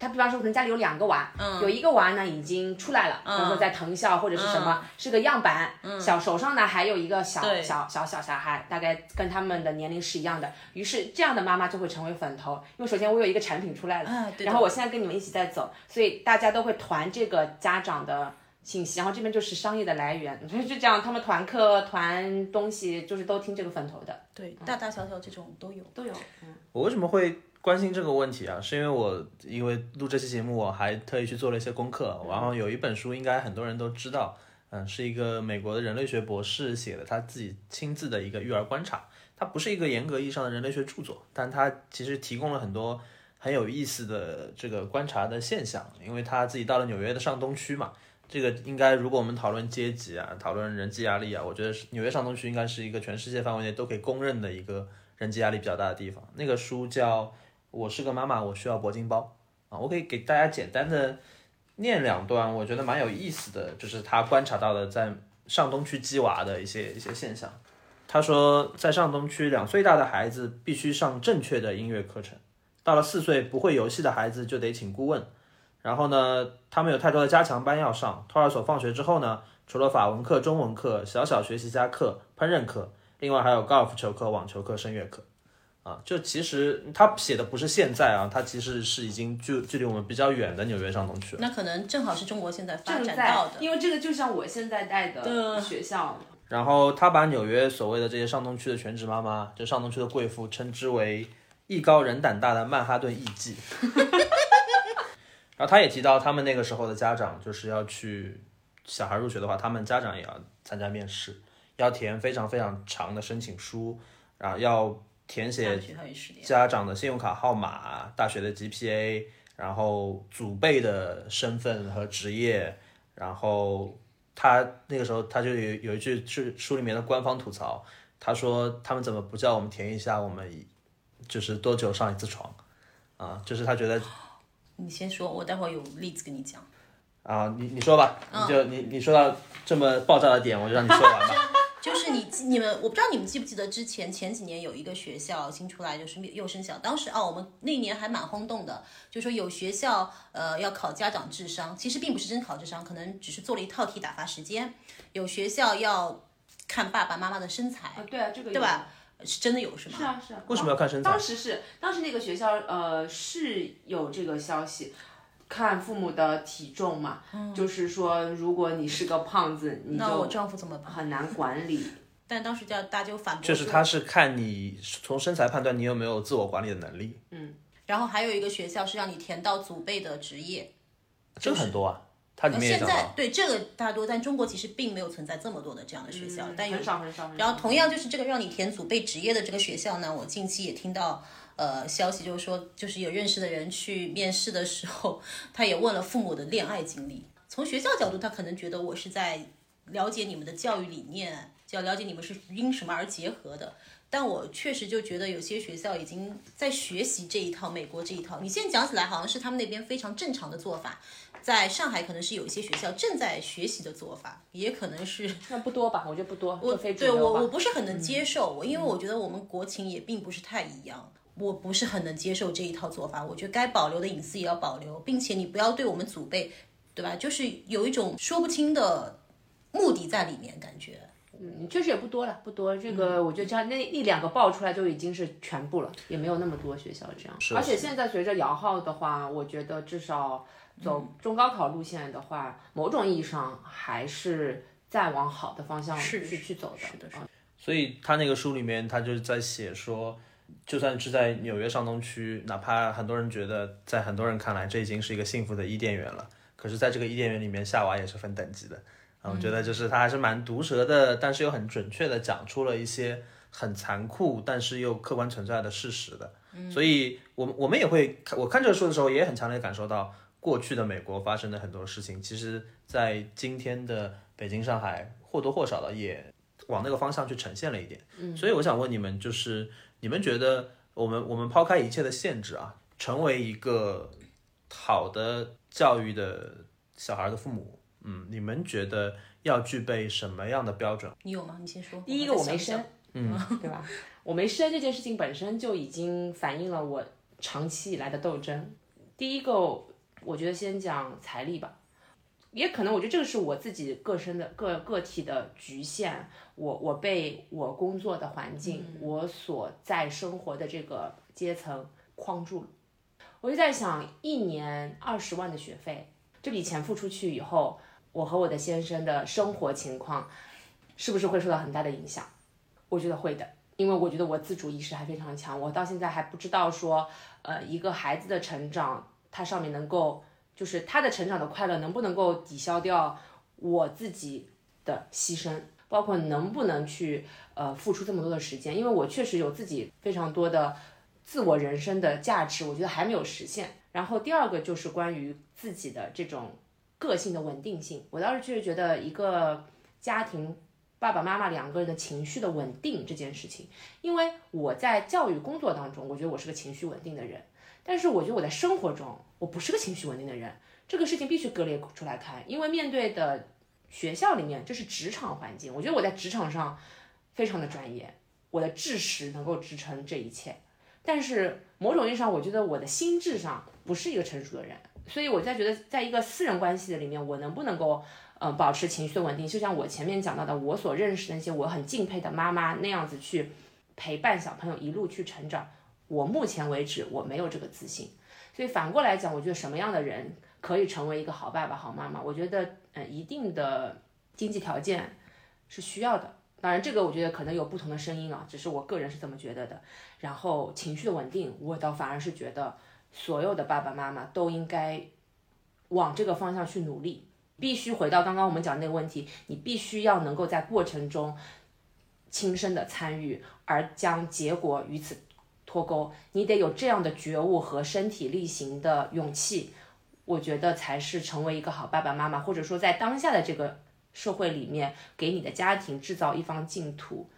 他比方说，可能家里有两个娃，有一个娃呢已经出来了，比方说在藤校或者是什么，是个样板。小手上呢还有一个小小小小小孩，大概跟他们的年龄是一样的。于是这样的妈妈就会成为粉头，因为首先我有一个产品出来了，然后我现在跟你们一起在走，所以大家都会团这个家长的信息，然后这边就是商业的来源，所 以就这样，他们团课、团东西，就是都听这个粉头的，对大大小小这种都有。都有。嗯，我为什么会关心这个问题啊？是因为我因为录这期节目，我还特意去做了一些功课，然后有一本书应该很多人都知道，嗯，是一个美国的人类学博士写的，他自己亲自的一个育儿观察。它不是一个严格意义上的人类学著作，但它其实提供了很多很有意思的这个观察的现象。因为他自己到了纽约的上东区嘛，这个应该如果我们讨论阶级啊，讨论人际压力啊，我觉得是纽约上东区应该是一个全世界范围内都可以公认的一个人际压力比较大的地方。那个书叫《我是个妈妈，我需要铂金包》啊，我可以给大家简单的念两段，我觉得蛮有意思的，就是他观察到的在上东区鸡娃的一些一些现象。他说，在上东区，两岁大的孩子必须上正确的音乐课程，到了四岁不会游戏的孩子就得请顾问。然后呢，他们有太多的加强班要上。托儿所放学之后呢，除了法文课、中文课、小小学习家课、烹饪课，另外还有高尔夫球课、网球课、声乐课。啊，就其实他写的不是现在啊，他其实是已经距距离我们比较远的纽约上东区了。那可能正好是中国现在发正在展到的，因为这个就像我现在带的学校，然后他把纽约所谓的这些上东区的全职妈妈，就上东区的贵妇，称之为艺高人胆大的曼哈顿艺妓。然后他也提到，他们那个时候的家长就是要去小孩入学的话，他们家长也要参加面试，要填非常非常长的申请书，然后要填写。家长的信用卡号码、大学的 GPA，然后祖辈的身份和职业，然后他那个时候他就有有一句是书里面的官方吐槽，他说他们怎么不叫我们填一下我们就是多久上一次床啊？就是他觉得你先说，我待会儿有例子跟你讲。啊，你你说吧，你就你你说到这么爆炸的点，我就让你说完吧。就是你你们，我不知道你们记不记得之前前几年有一个学校新出来，就是幼升小，当时啊，我们那年还蛮轰动的，就说有学校呃要考家长智商，其实并不是真考智商，可能只是做了一套题打发时间。有学校要看爸爸妈妈的身材，啊，对啊，这个对吧？是真的有是吗？是啊是啊，为什么要看身材当时是当时那个学校呃是有这个消息，看父母的体重嘛，就是说如果你是个胖子，那我就丈夫怎么办？很难管理。但当时叫大家就反驳就是他是看你从身材判断你有没有自我管理的能力，嗯然后还有一个学校是让你填到祖辈的职业，这个很多啊，它里呃面。现在对这个大多，但中国其实并没有存在这么多的这样的学校，但有嗯很少很少很少。然后同样就是这个让你填祖辈职业的这个学校呢，我近期也听到呃消息，就是说就是有认识的人去面试的时候，他也问了父母的恋爱经历。从学校角度，他可能觉得我是在了解你们的教育理念，就要了解你们是因什么而结合的。但我确实就觉得有些学校已经在学习这一套美国这一套。你现在讲起来好像是他们那边非常正常的做法，在上海可能是有一些学校正在学习的做法，也可能是那不多吧？我觉得不多，我对我我。不是很能接受，我因为我觉得我们国情也并不是太一样，我不是很能接受这一套做法。我觉得该保留的隐私也要保留，并且你不要对我们祖辈，对吧？就是有一种说不清的目的在里面，感觉。嗯，确实也不多了，不多。这嗯个我觉得这样那一两个爆出来就已经是全部了，也没有那么多学校这样。而且现在随着摇号的话，我觉得至少走嗯中高考路线的话，某种意义上还是在往好的方向是去去走的。是的是的所以他那个书里面，他就是在写说，就算是在纽约上东区，哪怕很多人觉得，在很多人看来这已经是一个幸福的伊甸园了，可是在这个伊甸园里面，夏娃也是分等级的。啊，我觉得就是他还是蛮毒舌的，但是又很准确的讲出了一些很残酷，但是又客观存在的事实的。所以我们我们也会看，我看这个书的时候也很强烈感受到，过去的美国发生的很多事情，其实在今天的北京、上海或多或少的也往那个方向去呈现了一点。嗯，所以我想问你们，就是你们觉得我们我们抛开一切的限制啊，成为一个好的教育的小孩的父母，嗯，你们觉得要具备什么样的标准？你有吗？你先说。第一个我没生，嗯，对吧？我没生这件事情本身就已经反映了我长期以来的斗争。第一个，我觉得先讲财力吧，也可能我觉得这个是我自己个身的个个体的局限，我我被我工作的环境，我所在生活的这个阶层框住了。我就在想，一年二十万的学费，这笔钱付出去以后，我和我的先生的生活情况是不是会受到很大的影响？我觉得会的，因为我觉得我自主意识还非常强，我到现在还不知道说，呃，一个孩子的成长，它上面能够就是他的成长的快乐能不能够抵消掉我自己的牺牲，包括能不能去呃付出这么多的时间，因为我确实有自己非常多的自我人生的价值，我觉得还没有实现。然后第二个就是关于自己的这种个性的稳定性，我倒是确实觉得一个家庭。爸爸妈妈两个人的情绪的稳定这件事情，因为我在教育工作当中，我觉得我是个情绪稳定的人，但是我觉得我在生活中我不是个情绪稳定的人，这个事情必须割裂出来看，因为面对的学校里面这是职场环境，我觉得我在职场上非常的专业，我的知识能够支撑这一切，但是某种意义上，我觉得我的心智上不是一个成熟的人，所以我在觉得在一个私人关系的里面，我能不能够。呃，保持情绪的稳定，就像我前面讲到的，我所认识那些我很敬佩的妈妈那样子去陪伴小朋友一路去成长。我目前为止我没有这个自信，所以反过来讲，我觉得什么样的人可以成为一个好爸爸、好妈妈？我觉得，呃，一定的经济条件是需要的。当然，这个我觉得可能有不同的声音啊，只是我个人是这么觉得的。然后情绪的稳定，我倒反而是觉得所有的爸爸妈妈都应该往这个方向去努力。必须回到刚刚我们讲那个问题，你必须要能够在过程中亲身的参与，而将结果与此脱钩。你得有这样的觉悟和身体力行的勇气，我觉得才是成为一个好爸爸妈妈，或者说在当下的这个社会里面，给你的家庭制造一方净土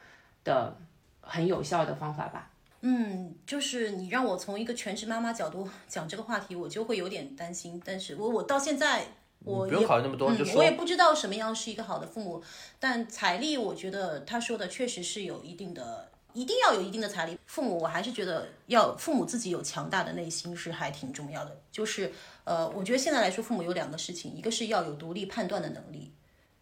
的很有效的方法吧。嗯，就是你让我从一个全职妈妈角度讲这个话题，我就会有点担心。但是我我到现在。我不用考虑那么多，嗯就，说我也不知道什么样是一个好的父母，但财力，我觉得他说的确实是有一定的，一定要有一定的财力。父母，我还是觉得要父母自己有强大的内心是还挺重要的。就是呃，我觉得现在来说，父母有两个事情，一个是要有独立判断的能力，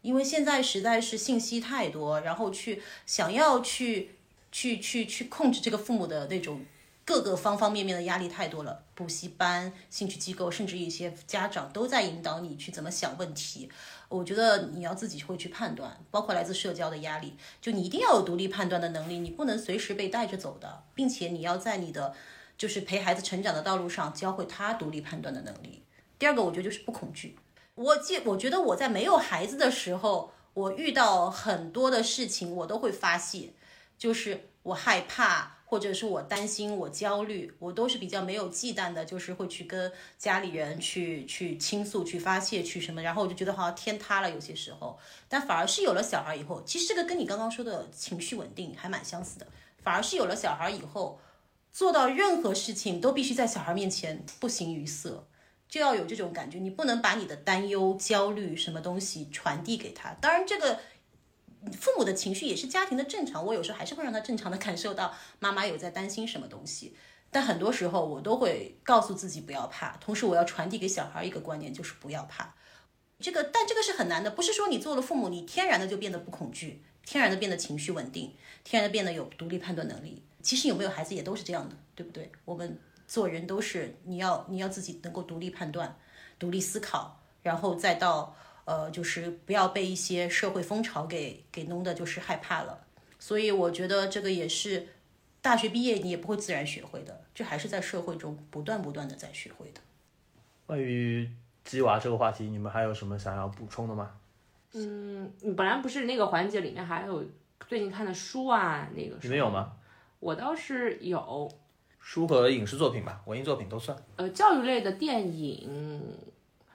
因为现在实在是信息太多，然后去想要去去去去控制这个父母的那种。各个方方面面的压力太多了，补习班、兴趣机构，甚至一些家长都在引导你去怎么想问题。我觉得你要自己会去判断，包括来自社交的压力，就你一定要有独立判断的能力，你不能随时被带着走的，并且你要在你的就是陪孩子成长的道路上教会他独立判断的能力。第二个，我觉得就是不恐惧。我记，我觉得我在没有孩子的时候，我遇到很多的事情，我都会发泄，就是我害怕。或者是我担心，我焦虑，我都是比较没有忌惮的，就是会去跟家里人去去倾诉、去发泄、去什么，然后我就觉得好像天塌了，有些时候。但反而是有了小孩以后，其实这个跟你刚刚说的情绪稳定还蛮相似的。反而是有了小孩以后，做到任何事情都必须在小孩面前不形于色，就要有这种感觉，你不能把你的担忧、焦虑什么东西传递给他。当然这个。父母的情绪也是家庭的正常，我有时候还是会让他正常的感受到妈妈有在担心什么东西，但很多时候我都会告诉自己不要怕，同时我要传递给小孩一个观念，就是不要怕。这个，但这个是很难的，不是说你做了父母，你天然的就变得不恐惧，天然的变得情绪稳定，天然的变得有独立判断能力。其实有没有孩子也都是这样的，对不对？我们做人都是你要你要自己能够独立判断、独立思考，然后再到。呃，就是不要被一些社会风潮给给弄的就是害怕了，所以我觉得这个也是大学毕业你也不会自然学会的，这还是在社会中不断不断的在学会的。关于鸡娃这个话题，你们还有什么想要补充的吗？嗯，本来不是那个环节里面还有最近看的书啊，那个你们有吗？我倒是有，书和影视作品吧，文艺作品都算。呃，教育类的电影。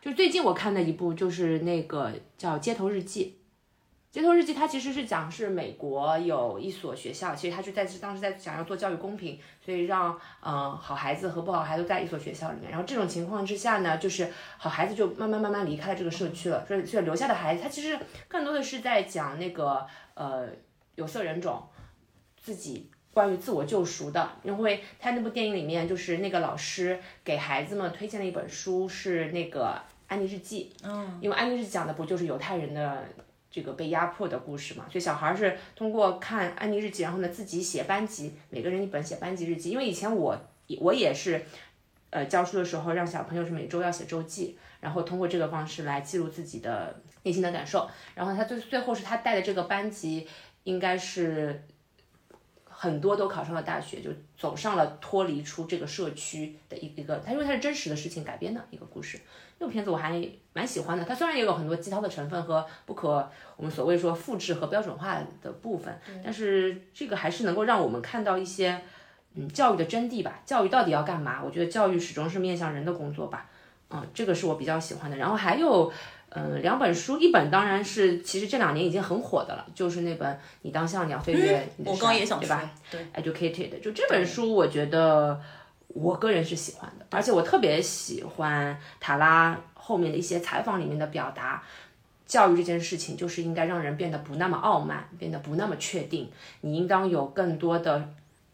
就最近我看的一部就是那个叫《街头日记》，《街头日记》它其实是讲是美国有一所学校，其实他就在当时在想要做教育公平，所以让嗯好孩子和不好孩子都在一所学校里面。然后这种情况之下呢，就是好孩子就慢慢慢慢离开了这个社区了，所以所以留下的孩子，他其实更多的是在讲那个呃有色人种自己。关于自我救赎的，因为他那部电影里面就是那个老师给孩子们推荐了一本书，是那个。安妮日记，嗯，因为安妮日记讲的不就是犹太人的这个被压迫的故事嘛，所以小孩是通过看安妮日记，然后呢自己写班级，每个人一本写班级日记。因为以前我我也是，呃，教书的时候让小朋友是每周要写周记，然后通过这个方式来记录自己的内心的感受。然后他最最后是他带的这个班级，应该是很多都考上了大学，就走上了脱离出这个社区的一一个，他因为他是真实的事情改编的一个故事。那个片子我还蛮喜欢的，它虽然也有很多鸡汤的成分和不可我们所谓说复制和标准化的部分，但是这个还是能够让我们看到一些嗯教育的真谛吧。教育到底要干嘛？我觉得教育始终是面向人的工作吧。嗯，这个是我比较喜欢的。然后还有嗯两本书，一本当然是其实这两年已经很火的了，就是那本《你当像鸟飞越》，我刚刚也想对吧？对，Educated，就这本书我觉得。我个人是喜欢的，而且我特别喜欢塔拉后面的一些采访里面的表达。教育这件事情就是应该让人变得不那么傲慢，变得不那么确定。你应当有更多的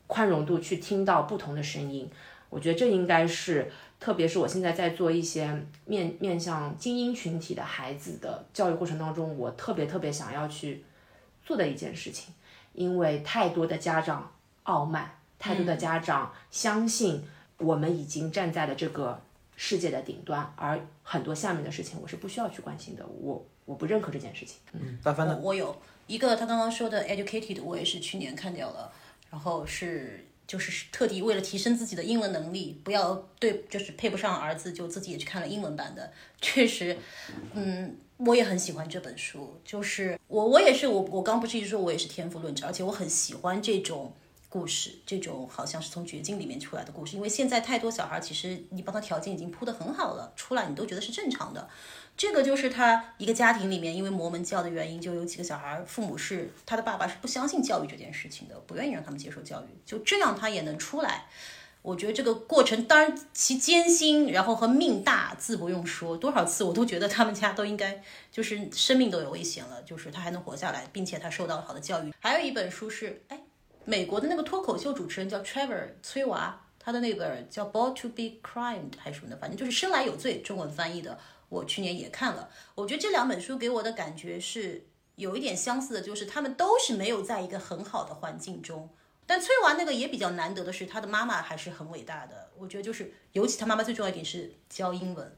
宽容度去听到不同的声音。我觉得这应该是，特别是我现在在做一些面面向精英群体的孩子的教育过程当中，我特别特别想要去做的一件事情。因为太多的家长傲慢。太多的家长相信我们已经站在了这个世界的顶端，而很多下面的事情我是不需要去关心的。我我不认可这件事情。嗯，大呢？我有一个他刚刚说的 educated，我也是去年看掉了，然后是。就是特地为了提升自己的英文能力，不要对就是配不上儿子，就自己也去看了英文版的。确实，嗯，我也很喜欢这本书。就是我我也是我我刚不是一直说我也是天赋论者，而且我很喜欢这种故事，这种好像是从绝境里面出来的故事。因为现在太多小孩，其实你帮他条件已经铺得很好了，出来你都觉得是正常的。这个就是他一个家庭里面，因为摩门教的原因，就有几个小孩，父母是他的爸爸是不相信教育这件事情的，不愿意让他们接受教育，就这样他也能出来。我觉得这个过程当然其艰辛，然后和命大自不用说，多少次我都觉得他们家都应该就是生命都有危险了，就是他还能活下来，并且他受到了好的教育。还有一本书是，哎，美国的那个脱口秀主持人叫 Trevor 崔娃，他的那本叫《Born to Be Crimed》还是什么的，反正就是生来有罪，中文翻译的。我去年也看了，我觉得这两本书给我的感觉是有一点相似的，就是他们都是没有在一个很好的环境中。但崔娃那个也比较难得的是，他的妈妈还是很伟大的。我觉得就是，尤其他妈妈最重要一点是教英文，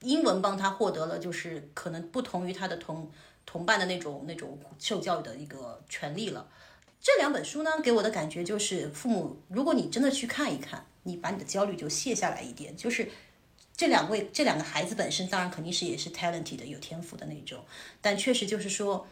英文帮他获得了就是可能不同于他的同同伴的那种那种受教育的一个权利了。这两本书呢，给我的感觉就是，父母如果你真的去看一看，你把你的焦虑就卸下来一点，就是。这两位这两个孩子本身当然肯定是也是 talented 的有天赋的那种，但确实就是说，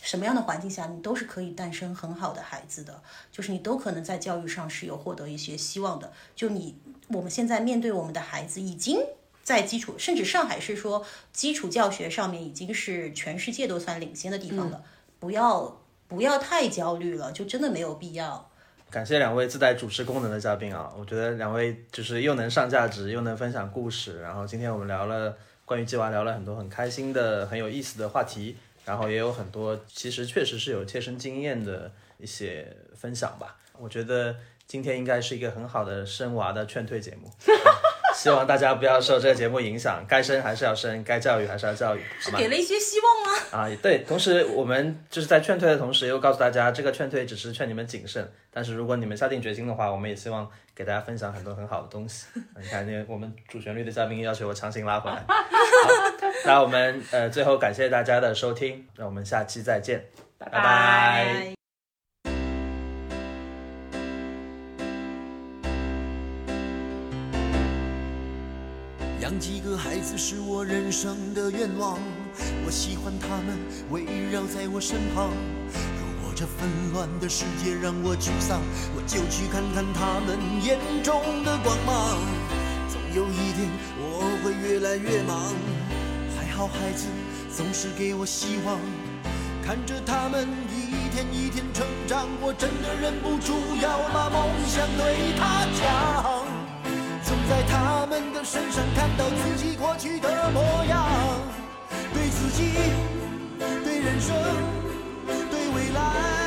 什么样的环境下你都是可以诞生很好的孩子的，就是你都可能在教育上是有获得一些希望的。就你我们现在面对我们的孩子，已经在基础，甚至上海是说基础教学上面已经是全世界都算领先的地方了，不要不要太焦虑了，就真的没有必要。感谢两位自带主持功能的嘉宾啊！我觉得两位就是又能上价值，又能分享故事。然后今天我们聊了关于鸡娃，聊了很多很开心的、很有意思的话题。然后也有很多其实确实是有切身经验的一些分享吧。我觉得今天应该是一个很好的生娃的劝退节目。希望大家不要受这个节目影响，该生还是要生，该教育还是要教育，是给了一些希望吗？啊，对，同时我们就是在劝退的同时，又告诉大家，这个劝退只是劝你们谨慎，但是如果你们下定决心的话，我们也希望给大家分享很多很好的东西。你看，那我们主旋律的嘉宾要求我强行拉回来。好，那我们呃最后感谢大家的收听，那我们下期再见，拜拜。养几个孩子是我人生的愿望，我喜欢他们围绕在我身旁。如果这纷乱的世界让我沮丧，我就去看看他们眼中的光芒。总有一天我会越来越忙，还好孩子总是给我希望。看着他们一天一天成长，我真的忍不住要把梦想对他讲。总在他们的身上看到自己过去的模样，对自己，对人生，对未来。